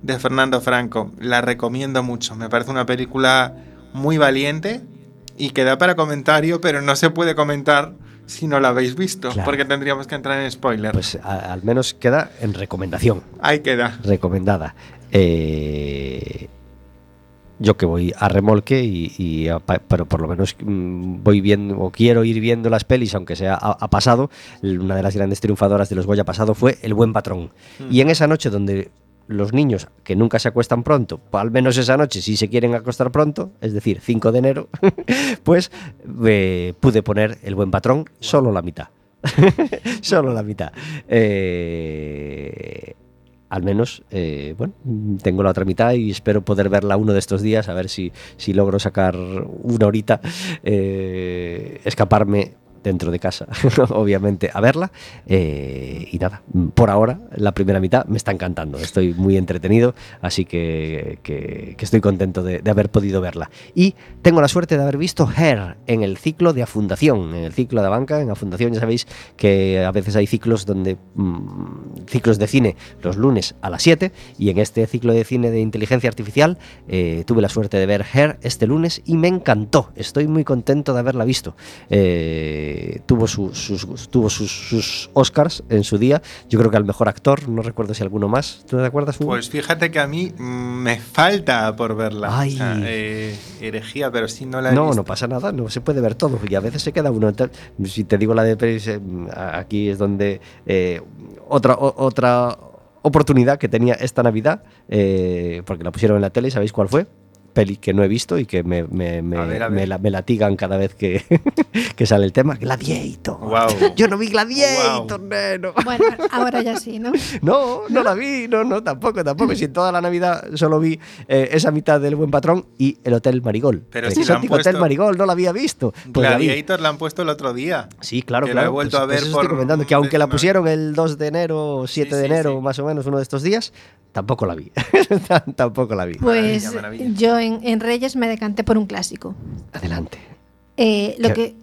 Speaker 3: de Fernando Franco. La recomiendo mucho. Me parece una película muy valiente y que da para comentario, pero no se puede comentar si no la habéis visto,
Speaker 1: Claro.
Speaker 3: porque tendríamos que entrar en spoiler.
Speaker 1: Pues a- al menos queda en recomendación.
Speaker 3: Ahí queda.
Speaker 1: recomendada. Eh, yo que voy a remolque y, y a pa- pero por lo menos mm, voy viendo o quiero ir viendo las pelis, aunque sea a, a pasado. Una de las grandes triunfadoras de los Goya pasado fue El Buen Patrón. Y en esa noche donde los niños que nunca se acuestan pronto, al menos esa noche si se quieren acostar pronto, es decir, 5 de enero, pues eh, pude poner El Buen Patrón solo la mitad. solo la mitad. Eh, al menos, eh, bueno, tengo la otra mitad y espero poder verla uno de estos días, a ver si, si logro sacar una horita, eh, escaparme dentro de casa, obviamente, a verla. Eh, y nada, por ahora, la primera mitad me está encantando. Estoy muy entretenido, así que, estoy contento de, haber podido verla. Y tengo la suerte de haber visto Hair en el ciclo de Afundación, en el ciclo de banca. En Afundación ya sabéis que a veces hay ciclos donde mm, ciclos de cine los lunes a las 7 y en este ciclo de cine de inteligencia artificial eh, tuve la suerte de ver Hair este lunes y me encantó. Estoy muy contento de haberla visto. Eh, tuvo su- sus, tuvo sus, sus Oscars en su día. Yo creo que al mejor actor, no recuerdo si alguno más. ¿Tú te acuerdas? Hugo?
Speaker 3: Pues fíjate que a mí mm, me falta por verla.
Speaker 1: Ay.
Speaker 3: O sea, eh, herejía, pero si no la he
Speaker 1: No,
Speaker 3: visto.
Speaker 1: no pasa nada, no se puede ver todo y a veces se queda uno. Si te digo la de pelis, eh, aquí es donde eh, otra o- otra oportunidad que tenía esta Navidad, eh, porque la pusieron en la tele, ¿sabéis cuál fue? Peli que no he visto y que me, me, me,
Speaker 3: A ver, a
Speaker 1: me
Speaker 3: ver.
Speaker 1: la- me latigan cada vez que, que sale el tema. Gladiator.
Speaker 3: Guau.
Speaker 1: Yo no vi Gladiator,
Speaker 3: Guau.
Speaker 1: neno.
Speaker 2: Bueno, ahora ya sí, ¿no?
Speaker 1: No, no la vi, no, no, tampoco, tampoco. Si en toda la Navidad solo vi eh, esa mitad del Buen Patrón y el Hotel Marigol.
Speaker 3: Pero
Speaker 1: el
Speaker 3: si
Speaker 1: Hotel
Speaker 3: puesto-
Speaker 1: Marigol, no la había visto. Pues la vi.
Speaker 3: Gladiator la han puesto el otro día.
Speaker 1: Sí, claro,
Speaker 3: que la
Speaker 1: claro.
Speaker 3: he vuelto
Speaker 1: pues-
Speaker 3: a ver
Speaker 1: pues eso estoy
Speaker 3: por
Speaker 1: comentando, que aunque la pusieron el 2 de enero o 7
Speaker 3: Sí,
Speaker 1: de
Speaker 3: sí,
Speaker 1: enero,
Speaker 3: sí.
Speaker 1: más o menos uno de estos días, tampoco la vi. tampoco la vi.
Speaker 2: Pues
Speaker 3: Maravilla, maravilla.
Speaker 2: yo en, en Reyes me decanté por un clásico.
Speaker 1: Adelante.
Speaker 2: Eh, lo
Speaker 1: Qué-
Speaker 2: que.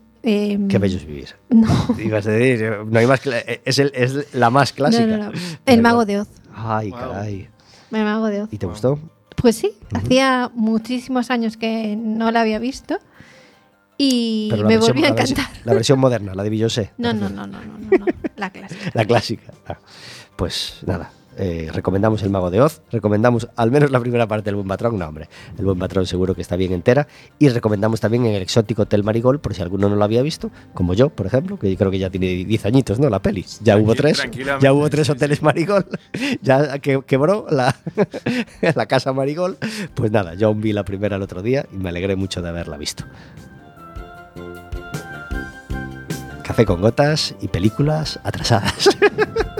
Speaker 2: eh,
Speaker 1: Qué bello es vivir.
Speaker 2: No,
Speaker 1: Ibas a decir, no hay más cla- es, el- es la más clásica.
Speaker 2: no, no, no. El Mago de Oz.
Speaker 1: Ay,
Speaker 3: Wow.
Speaker 1: caray.
Speaker 2: El Mago de Oz.
Speaker 1: ¿Y te gustó?
Speaker 2: Pues sí, hacía muchísimos años que no la había visto y
Speaker 1: Pero
Speaker 2: me
Speaker 1: versión-
Speaker 2: volvió a encantar.
Speaker 1: La versión moderna, la de Beyoncé.
Speaker 2: No, no, no, no, no, no, no, la clásica.
Speaker 1: La clásica. Ah, Pues nada, eh, recomendamos El Mago de Oz, recomendamos al menos la primera parte del Buen Patrón, no hombre, el Buen Patrón seguro que está bien entera, y recomendamos también el exótico Hotel Marigol, por si alguno no lo había visto, como yo, por ejemplo, que yo creo que ya tiene 10 añitos, ¿no? La peli. Ya hubo tres, ya hubo tres hoteles Marigol, ya que, quebró la, la casa Marigol, pues nada, yo aún vi la primera el otro día y me alegré mucho de haberla visto. Café con gotas y películas atrasadas.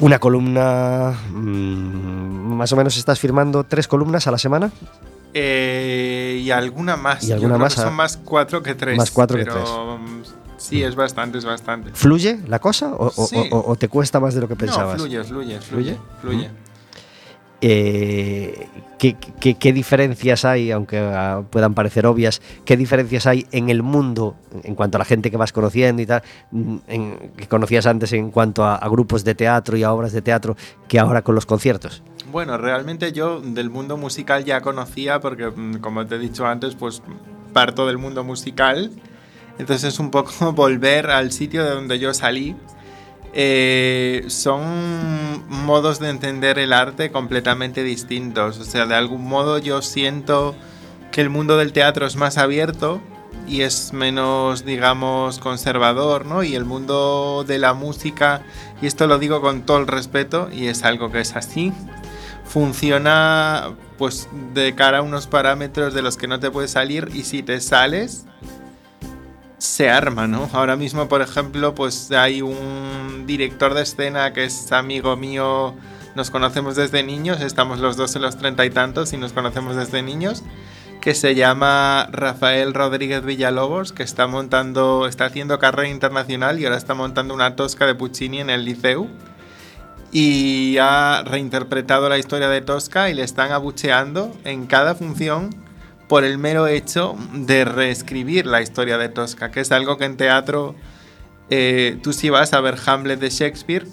Speaker 1: Una columna. mm, más o menos estás firmando tres columnas a la semana.
Speaker 3: Eh, y alguna más.
Speaker 1: Y
Speaker 3: Yo
Speaker 1: alguna
Speaker 3: creo
Speaker 1: más
Speaker 3: que
Speaker 1: a-
Speaker 3: son más cuatro que tres.
Speaker 1: Más cuatro que
Speaker 3: pero,
Speaker 1: tres.
Speaker 3: mm, Sí, es bastante, es bastante.
Speaker 1: ¿Fluye la cosa o, o-
Speaker 3: Sí.
Speaker 1: o- o te cuesta más de lo que pensabas?
Speaker 3: No, fluye, fluye,
Speaker 1: ¿Fluye?
Speaker 3: fluye. fluye.
Speaker 1: Eh, ¿qué, diferencias hay, aunque ah, puedan parecer obvias, qué diferencias hay en el mundo en cuanto a la gente que vas conociendo y tal, mm, que conocías antes en cuanto a, a grupos de teatro y a obras de teatro, que ahora con los conciertos?
Speaker 3: Bueno, realmente yo del mundo musical ya conocía porque, mm, como te he dicho antes, pues parto del mundo musical. Entonces es un poco volver al sitio de donde yo salí. Eh, son modos de entender el arte completamente distintos. O sea, de algún modo yo siento que el mundo del teatro es más abierto y es menos, digamos, conservador, ¿no? Y el mundo de la música, y esto lo digo con todo el respeto, y es algo que es así, funciona pues de cara a unos parámetros de los que no te puedes salir y si te sales se arma, ¿no? Ahora mismo, por ejemplo, pues hay un director de escena que es amigo mío, nos conocemos desde niños, estamos los dos en los treinta y tantos y nos conocemos desde niños, que se llama Rafael Rodríguez Villalobos, que está montando, está haciendo carrera internacional y ahora está montando una tosca de Puccini en el Liceu y ha reinterpretado la historia de Tosca y le están abucheando en cada función por el mero hecho de reescribir la historia de Tosca, que es algo que en teatro eh, tú si vas a ver Hamlet de Shakespeare,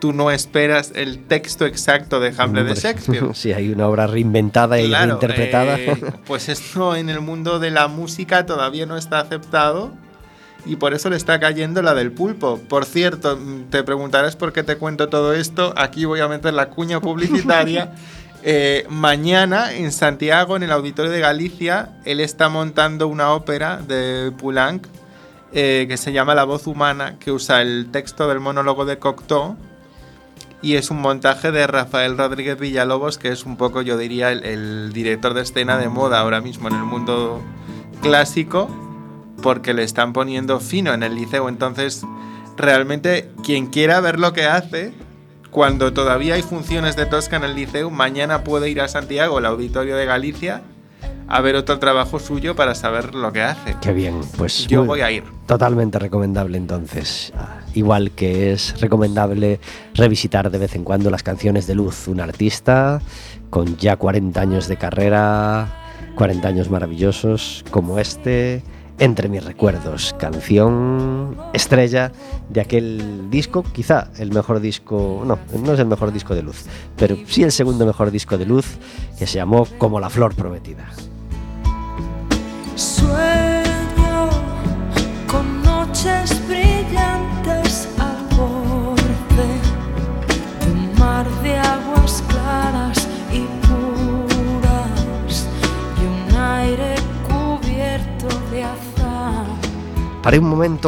Speaker 3: tú no esperas el texto exacto de Hamlet de Shakespeare.
Speaker 1: Sí, hay una obra reinventada y
Speaker 3: Claro,
Speaker 1: reinterpretada.
Speaker 3: eh, pues esto en el mundo de la música todavía no está aceptado y por eso le está cayendo la del pulpo. Por cierto, te preguntarás por qué te cuento todo esto. Aquí voy a meter la cuña publicitaria. Eh, mañana en Santiago, en el Auditorio de Galicia, él está montando una ópera de Poulenc eh, que se llama La voz humana, que usa el texto del monólogo de Cocteau y es un montaje de Rafael Rodríguez Villalobos, que es un poco, yo diría, el, el director de escena de moda ahora mismo en el mundo clásico, porque le están poniendo fino en el liceo. Entonces, realmente, quien quiera ver lo que hace, cuando todavía hay funciones de Tosca en el liceo, mañana puede ir a Santiago, el auditorio de Galicia, a ver otro trabajo suyo para saber lo que hace.
Speaker 1: Qué bien, pues
Speaker 3: Yo voy a ir.
Speaker 1: Totalmente recomendable entonces. Igual que es recomendable revisitar de vez en cuando las canciones de Luz, un artista con ya 40 años de carrera, 40 años maravillosos como este, Entre mis recuerdos, canción estrella de aquel disco, quizá el mejor disco, no, no es el mejor disco de Luz, pero sí el segundo mejor disco de Luz, que se llamó Como la flor prometida.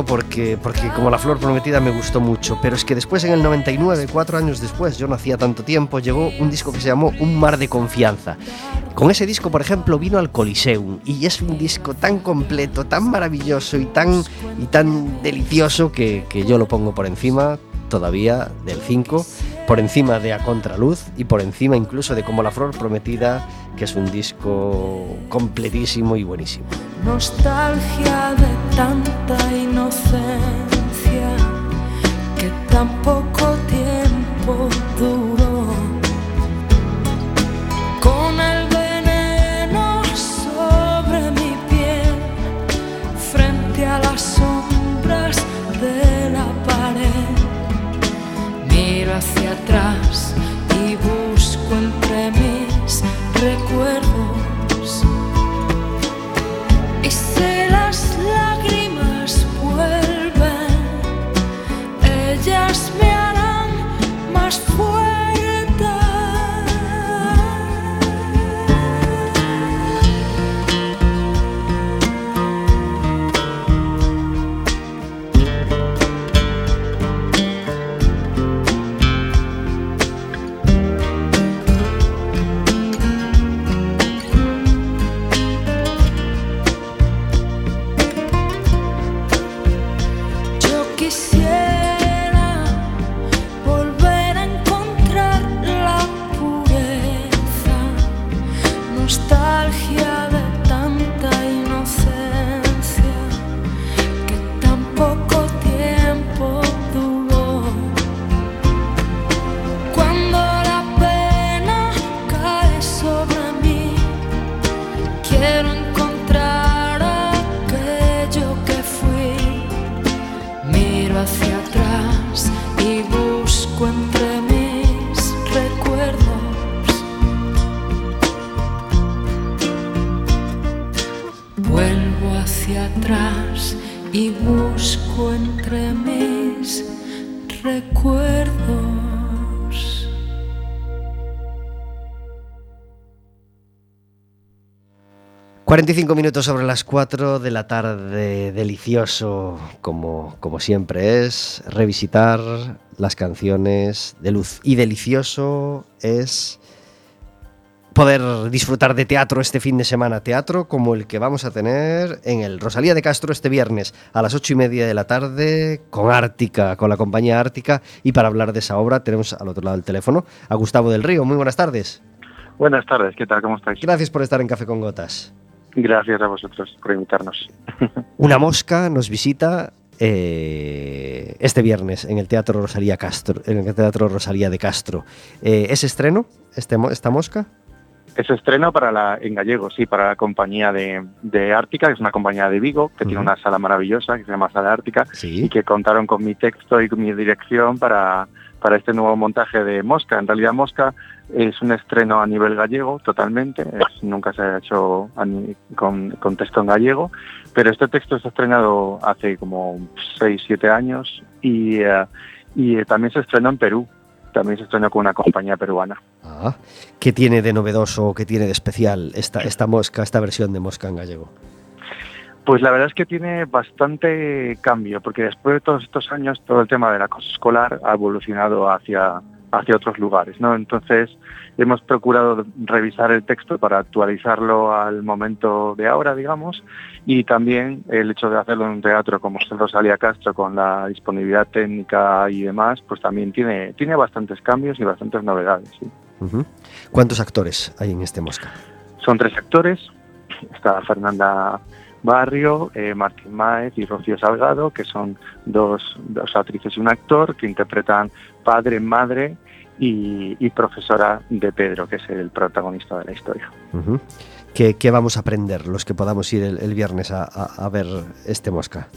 Speaker 1: Porque, porque como la flor prometida me gustó mucho, pero es que después en el 99, cuatro años después, yo no hacía tanto tiempo, llegó un disco que se llamó Un mar de confianza. Con ese disco, por ejemplo, vino al Coliseum y es un disco tan completo, tan maravilloso y tan, y tan delicioso que, que yo lo pongo por encima todavía del 5, por encima de A Contraluz y por encima incluso de Como la flor prometida, que es un disco completísimo y buenísimo.
Speaker 5: Nostalgia de tanta inocencia que tan poco tiempo duró. Y busco entre mis recuerdos. Y las
Speaker 1: 45 minutos sobre las 4 de la tarde, delicioso como, como siempre es, revisitar las canciones de luz. Y delicioso es poder disfrutar de teatro este fin de semana, teatro como el que vamos a tener en el Rosalía de Castro este viernes a las 8 y media de la tarde con Ártica, con la compañía Ártica. Y para hablar de esa obra tenemos al otro lado del teléfono a Gustavo del Río. Muy buenas tardes.
Speaker 6: Buenas tardes, ¿qué tal? ¿Cómo estáis?
Speaker 1: Gracias por estar en Café con Gotas.
Speaker 6: Gracias a vosotros por invitarnos.
Speaker 1: Una mosca nos visita eh, este viernes en el Teatro Rosalía Castro, en el Teatro Rosalía de Castro. Eh, ¿Es estreno este, esta mosca?
Speaker 6: Es estreno para la, en gallego, sí, para la compañía de, de Ártica, que es una compañía de Vigo, que tiene una sala maravillosa que se llama Sala Ártica,
Speaker 1: Sí.
Speaker 6: y que contaron con mi texto y con mi dirección para, para este nuevo montaje de Mosca. En realidad Mosca es un estreno a nivel gallego totalmente, es- nunca se ha hecho con, con texto en gallego, pero este texto se ha estrenado hace como 6, 7 años y, eh, y eh, también se estrenó en Perú, también se estrenó con una compañía peruana.
Speaker 1: Ah, ¿Qué tiene de novedoso o qué tiene de especial esta, esta mosca, esta versión de mosca en gallego?
Speaker 6: Pues la verdad es que tiene bastante cambio, porque después de todos estos años todo el tema del acoso escolar ha evolucionado hacia, hacia otros lugares, ¿no? Entonces hemos procurado revisar el texto para actualizarlo al momento de ahora, digamos, y también el hecho de hacerlo en un teatro como es el Rosalía Castro con la disponibilidad técnica y demás, pues también tiene, tiene bastantes cambios y bastantes novedades. ¿sí?
Speaker 1: ¿Cuántos actores hay en este Mosca?
Speaker 6: Son tres actores, está Fernanda Barrio, eh, Martín Máez y Rocío Salgado, que son dos, dos actrices y un actor que interpretan padre, madre y, y profesora de Pedro, que es el protagonista de la historia.
Speaker 1: ¿Qué, qué vamos a aprender los que podamos ir el, el viernes a, a- a ver este Mosca?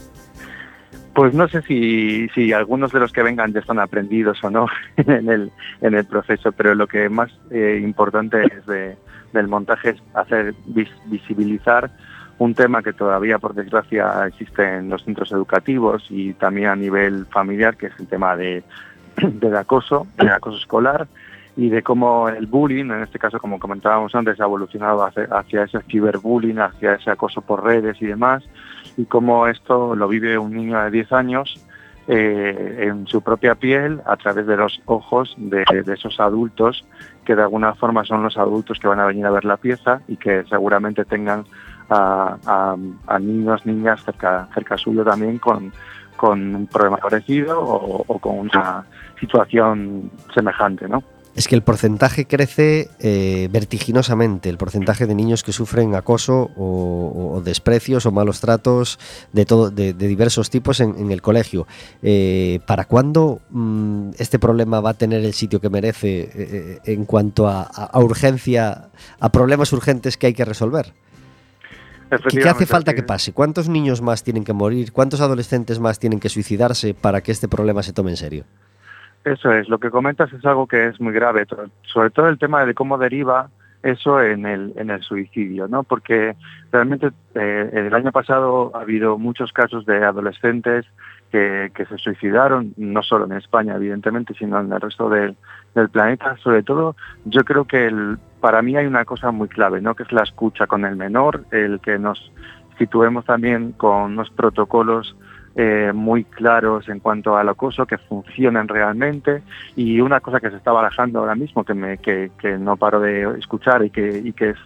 Speaker 6: Pues no sé si, si algunos de los que vengan ya están aprendidos o no en el, en el proceso, pero lo que más eh, importante es de- del montaje es hacer vis- visibilizar un tema que todavía, por desgracia, existe en los centros educativos y también a nivel familiar, que es el tema de, del acoso, del acoso escolar y de cómo el bullying, en este caso, como comentábamos antes, ha evolucionado hacia, hacia ese ciberbullying, hacia ese acoso por redes y demás, y cómo esto lo vive un niño de 10 años eh, en su propia piel a través de los ojos de, de esos adultos que de alguna forma son los adultos que van a venir a ver la pieza y que seguramente tengan a, niños, niñas cerca, cerca suyo también con, con un problema parecido o, con una situación semejante, ¿no?
Speaker 1: Es que el porcentaje crece eh, vertiginosamente, el porcentaje de niños que sufren acoso o, desprecios o malos tratos de, todo, de, de diversos tipos en, el colegio. Eh, ¿Para cuándo mm, este problema va a tener el sitio que merece eh, eh, en cuanto a urgencia, a problemas urgentes que hay que resolver? ¿Qué, qué hace falta
Speaker 6: sí.
Speaker 1: que pase? ¿Cuántos niños más tienen que morir? ¿Cuántos adolescentes más tienen que suicidarse para que este problema se tome en serio?
Speaker 6: Eso es, lo que comentas es algo que es muy grave, sobre todo el tema de cómo deriva eso en el, en el suicidio, ¿no? Porque realmente eh, el año pasado ha habido muchos casos de adolescentes que, que se suicidaron, no solo en España, evidentemente, sino en el resto del, del planeta. Sobre todo, yo creo que el, para mí hay una cosa muy clave, ¿no? Que es la escucha con el menor, el que nos situemos también con unos protocolos eh, muy claros en cuanto al acoso que funcionen realmente y una cosa que se está barajando ahora mismo que me que, que no paro de escuchar y que y que es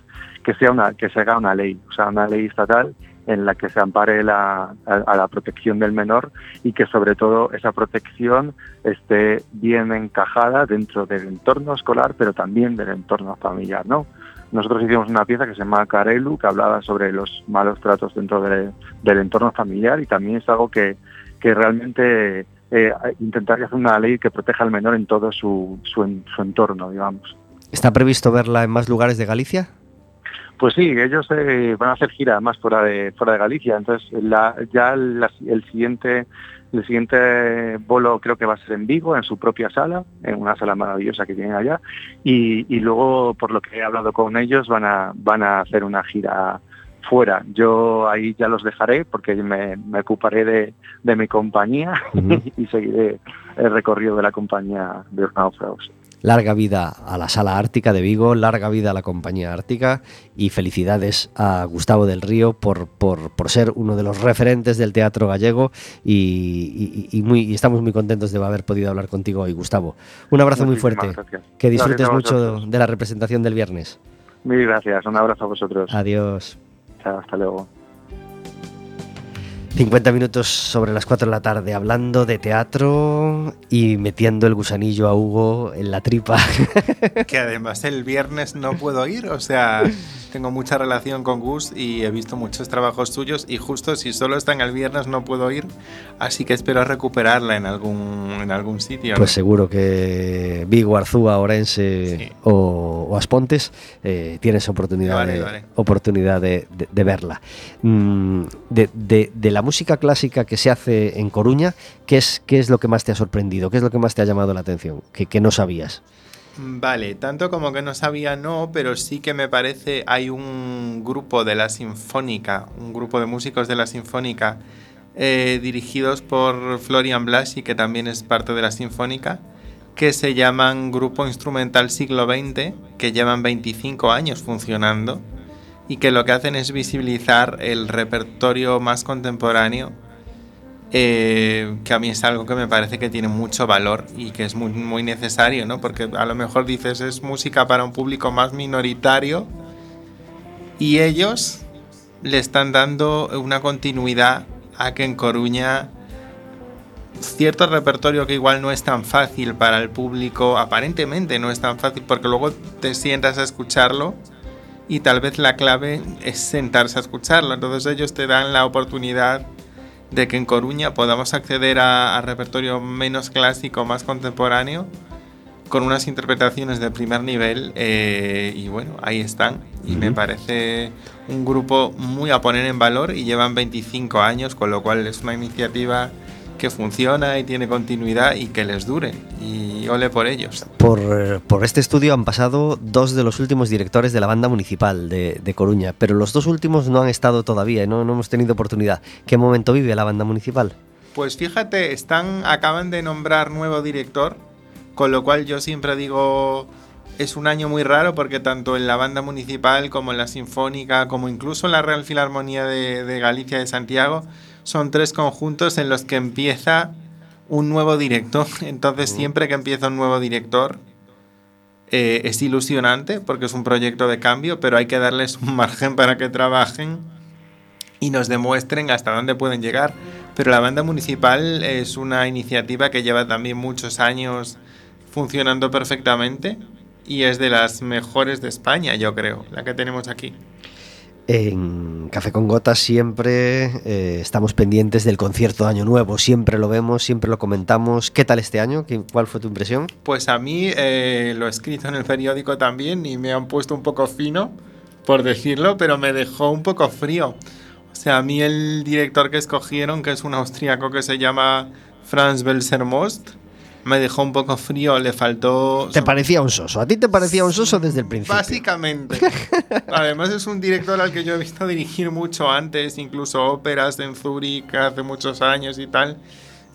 Speaker 6: que sea una que se haga una ley o sea una ley estatal en la que se ampare la, a, a la protección del menor y que sobre todo esa protección esté bien encajada dentro del entorno escolar pero también del entorno familiar no nosotros hicimos una pieza que se llama Carelu, que hablaba sobre los malos tratos dentro de- del entorno familiar y también es algo que, que realmente eh, intentaría hacer una ley que proteja al menor en todo su, su, su entorno, digamos.
Speaker 1: ¿Está previsto verla en más lugares de Galicia?
Speaker 6: Pues sí, ellos eh, van a hacer gira más fuera de fuera de Galicia, entonces la, ya la- el siguiente el siguiente bolo creo que va a ser en Vigo, en su propia sala, en una sala maravillosa que tienen allá, y, y luego por lo que he hablado con ellos van a van a hacer una gira fuera. Yo ahí ya los dejaré porque me, me ocuparé de, de mi compañía y seguiré el recorrido de la compañía de los náufragos.
Speaker 1: Larga vida a la Sala Ártica de Vigo, larga vida a la Compañía Ártica y felicidades a Gustavo del Río por, por, por ser uno de los referentes del teatro gallego y, y- y muy, y estamos muy contentos de haber podido hablar contigo hoy, Gustavo. Un abrazo muy fuerte.
Speaker 6: gracias.
Speaker 1: Que disfrutes mucho de la representación del viernes.
Speaker 6: Mil gracias, un abrazo a vosotros.
Speaker 1: Adiós.
Speaker 6: Chao, hasta luego.
Speaker 1: 50 minutos sobre las 4 de la tarde hablando de teatro y metiendo el gusanillo a Hugo en la tripa.
Speaker 3: Que además el viernes no puedo ir, o sea, tengo mucha relación con Gus y he visto muchos trabajos suyos y justo si solo están el viernes no puedo ir, así que espero recuperarla en algún, en algún sitio. ¿no?
Speaker 1: Pues seguro que Vigo, Arzúa, Orense
Speaker 3: Sí.
Speaker 1: o, o Aspontes eh, tienes oportunidad,
Speaker 3: Vale,
Speaker 1: de,
Speaker 3: vale.
Speaker 1: oportunidad de, de- de verla. Mm, de, la música clásica que se hace en Coruña, ¿qué es, ¿qué es lo que más te ha sorprendido? ¿Qué es lo que más te ha llamado la atención? Que, que no sabías.
Speaker 3: Vale, tanto como que no sabía, no, pero sí que me parece hay un grupo de la Sinfónica, un grupo de músicos de la Sinfónica eh, dirigidos por Florian Blasi, que también es parte de la Sinfónica, que se llaman Grupo Instrumental Siglo XX, que llevan 25 años funcionando y que lo que hacen es visibilizar el repertorio más contemporáneo eh, que a mí es algo que me parece que tiene mucho valor y que es muy, muy necesario, ¿no? Porque a lo mejor dices es música para un público más minoritario y ellos le están dando una continuidad a que en Coruña cierto repertorio que igual no es tan fácil para el público, aparentemente no es tan fácil porque luego te sientas a escucharlo y tal vez la clave es sentarse a escucharlo. Entonces ellos te dan la oportunidad de que en Coruña podamos acceder a, a repertorio menos clásico, más contemporáneo, con unas interpretaciones de primer nivel eh, y bueno, ahí están. Y me parece un grupo muy a poner en valor y llevan 25 años, con lo cual es una iniciativa que funciona y tiene continuidad y que les dure. Y ole por ellos.
Speaker 1: Por, eh, por este estudio han pasado dos de los últimos directores de la banda municipal de, de Coruña, pero los dos últimos no han estado todavía, no, no hemos tenido oportunidad. ¿Qué momento vive la banda municipal?
Speaker 3: Pues fíjate, están, acaban de nombrar nuevo director, con lo cual yo siempre digo, es un año muy raro porque tanto en la banda municipal como en la sinfónica, como incluso en la Real Filarmonía de, de Galicia de Santiago, son tres conjuntos en los que empieza un nuevo director. Entonces siempre que empieza un nuevo director eh, es ilusionante porque es un proyecto de cambio, pero hay que darles un margen para que trabajen y nos demuestren hasta dónde pueden llegar. Pero la banda municipal es una iniciativa que lleva también muchos años funcionando perfectamente y es de las mejores de España, yo creo, la que tenemos aquí.
Speaker 1: En Café con Gotas siempre eh, estamos pendientes del concierto de Año Nuevo, siempre lo vemos, siempre lo comentamos. ¿Qué tal este año? ¿Qué- ¿Cuál fue tu impresión?
Speaker 3: Pues a mí eh, lo he escrito en el periódico también y me han puesto un poco fino, por decirlo, pero me dejó un poco frío. O sea, a mí el director que escogieron, que es un austríaco que se llama Franz Belsermost, me dejó un poco frío, le faltó...
Speaker 1: ¿Te parecía un soso? ¿A ti te parecía un soso desde el principio?
Speaker 3: Básicamente. Además es un director al que yo he visto dirigir mucho antes, incluso óperas en Zúrich hace muchos años y tal.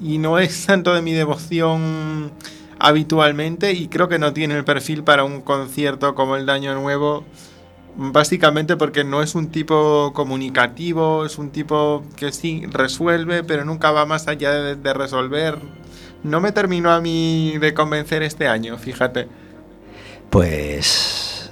Speaker 3: Y no es santo de mi devoción habitualmente y creo que no tiene el perfil para un concierto como el de Año Nuevo. Básicamente porque no es un tipo comunicativo, es un tipo que sí resuelve, pero nunca va más allá de, de resolver. No me terminó a mí de convencer este año, fíjate.
Speaker 1: Pues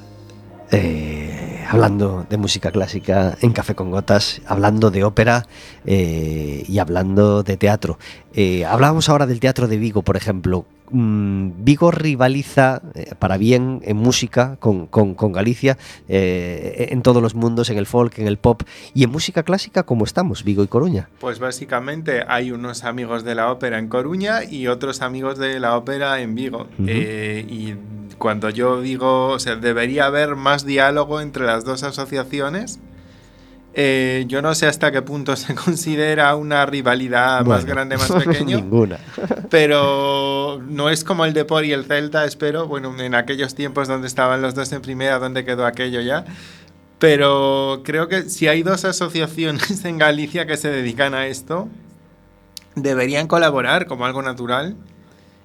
Speaker 1: eh, hablando de música clásica en Café con Gotas, hablando de ópera eh, y hablando de teatro. Eh, hablábamos ahora del teatro de Vigo, por ejemplo. Mm, Vigo rivaliza eh, para bien en música con, con- con Galicia, eh, en todos los mundos, en el folk, en el pop y en música clásica, ¿cómo estamos, Vigo y Coruña?
Speaker 3: Pues básicamente hay unos amigos de la ópera en Coruña y otros amigos de la ópera en Vigo. Eh, y cuando yo digo, o sea, debería haber más diálogo entre las dos asociaciones. Eh, yo no sé hasta qué punto se considera una rivalidad más
Speaker 1: Bueno,
Speaker 3: grande, más pequeño.
Speaker 1: Ninguna.
Speaker 3: pero no es como el Depor y el Celta, espero. Bueno, en aquellos tiempos donde estaban los dos en primera, donde quedó aquello ya. Pero creo que si hay dos asociaciones en Galicia que se dedican a esto, deberían colaborar como algo natural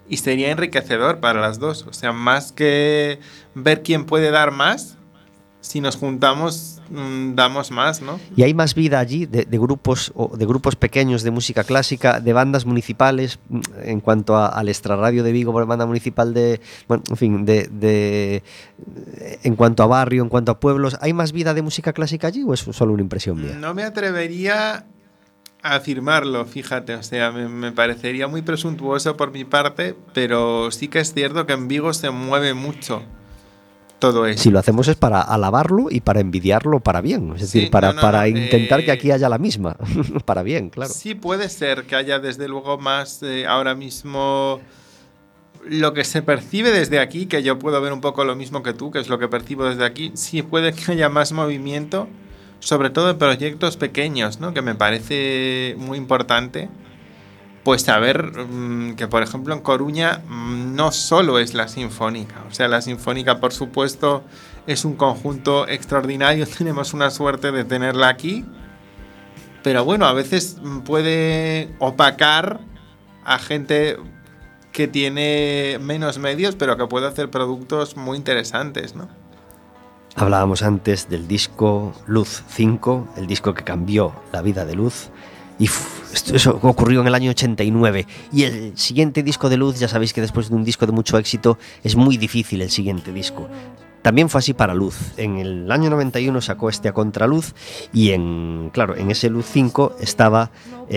Speaker 3: y sería enriquecedor para las dos. O sea, más que ver quién puede dar más, si nos juntamos, mm, damos más, ¿no?
Speaker 1: Y hay más vida allí de, de grupos o de grupos pequeños de música clásica, de bandas municipales, mm, en cuanto a- al extrarradio de Vigo por banda municipal de, bueno, en fin, de, de- en cuanto a barrio, en cuanto a pueblos, ¿hay más vida de música clásica allí o es solo una impresión mía?
Speaker 3: No me atrevería a afirmarlo, fíjate, o sea, me, me parecería muy presuntuoso por mi parte, pero sí que es cierto que en Vigo se mueve mucho todo eso.
Speaker 1: Si lo hacemos es para alabarlo y para envidiarlo para bien, es
Speaker 3: Sí,
Speaker 1: decir, para,
Speaker 3: no, no,
Speaker 1: para
Speaker 3: no,
Speaker 1: intentar que
Speaker 3: eh,
Speaker 1: aquí haya la misma, para bien, claro.
Speaker 3: Sí puede ser que haya desde luego más eh, ahora mismo lo que se percibe desde aquí, que yo puedo ver un poco lo mismo que tú, que es lo que percibo desde aquí, sí puede que haya más movimiento, sobre todo en proyectos pequeños, ¿no? que me parece muy importante. Pues saber mm, que, por ejemplo, en Coruña mm, no solo es la sinfónica, o sea, la sinfónica, por supuesto, es un conjunto extraordinario, tenemos una suerte de tenerla aquí, pero bueno, a veces mm, puede opacar a gente que tiene menos medios, pero que puede hacer productos muy interesantes, ¿no?
Speaker 1: Hablábamos antes del disco Luz 5, el disco que cambió la vida de Luz. Y eso ocurrió en el año 89. Y el siguiente disco de Luz, ya sabéis que después de un disco de mucho éxito, es muy difícil el siguiente disco. También fue así para Luz. En el año 91 sacó este a Contraluz y en, claro, en ese Luz 5 estaba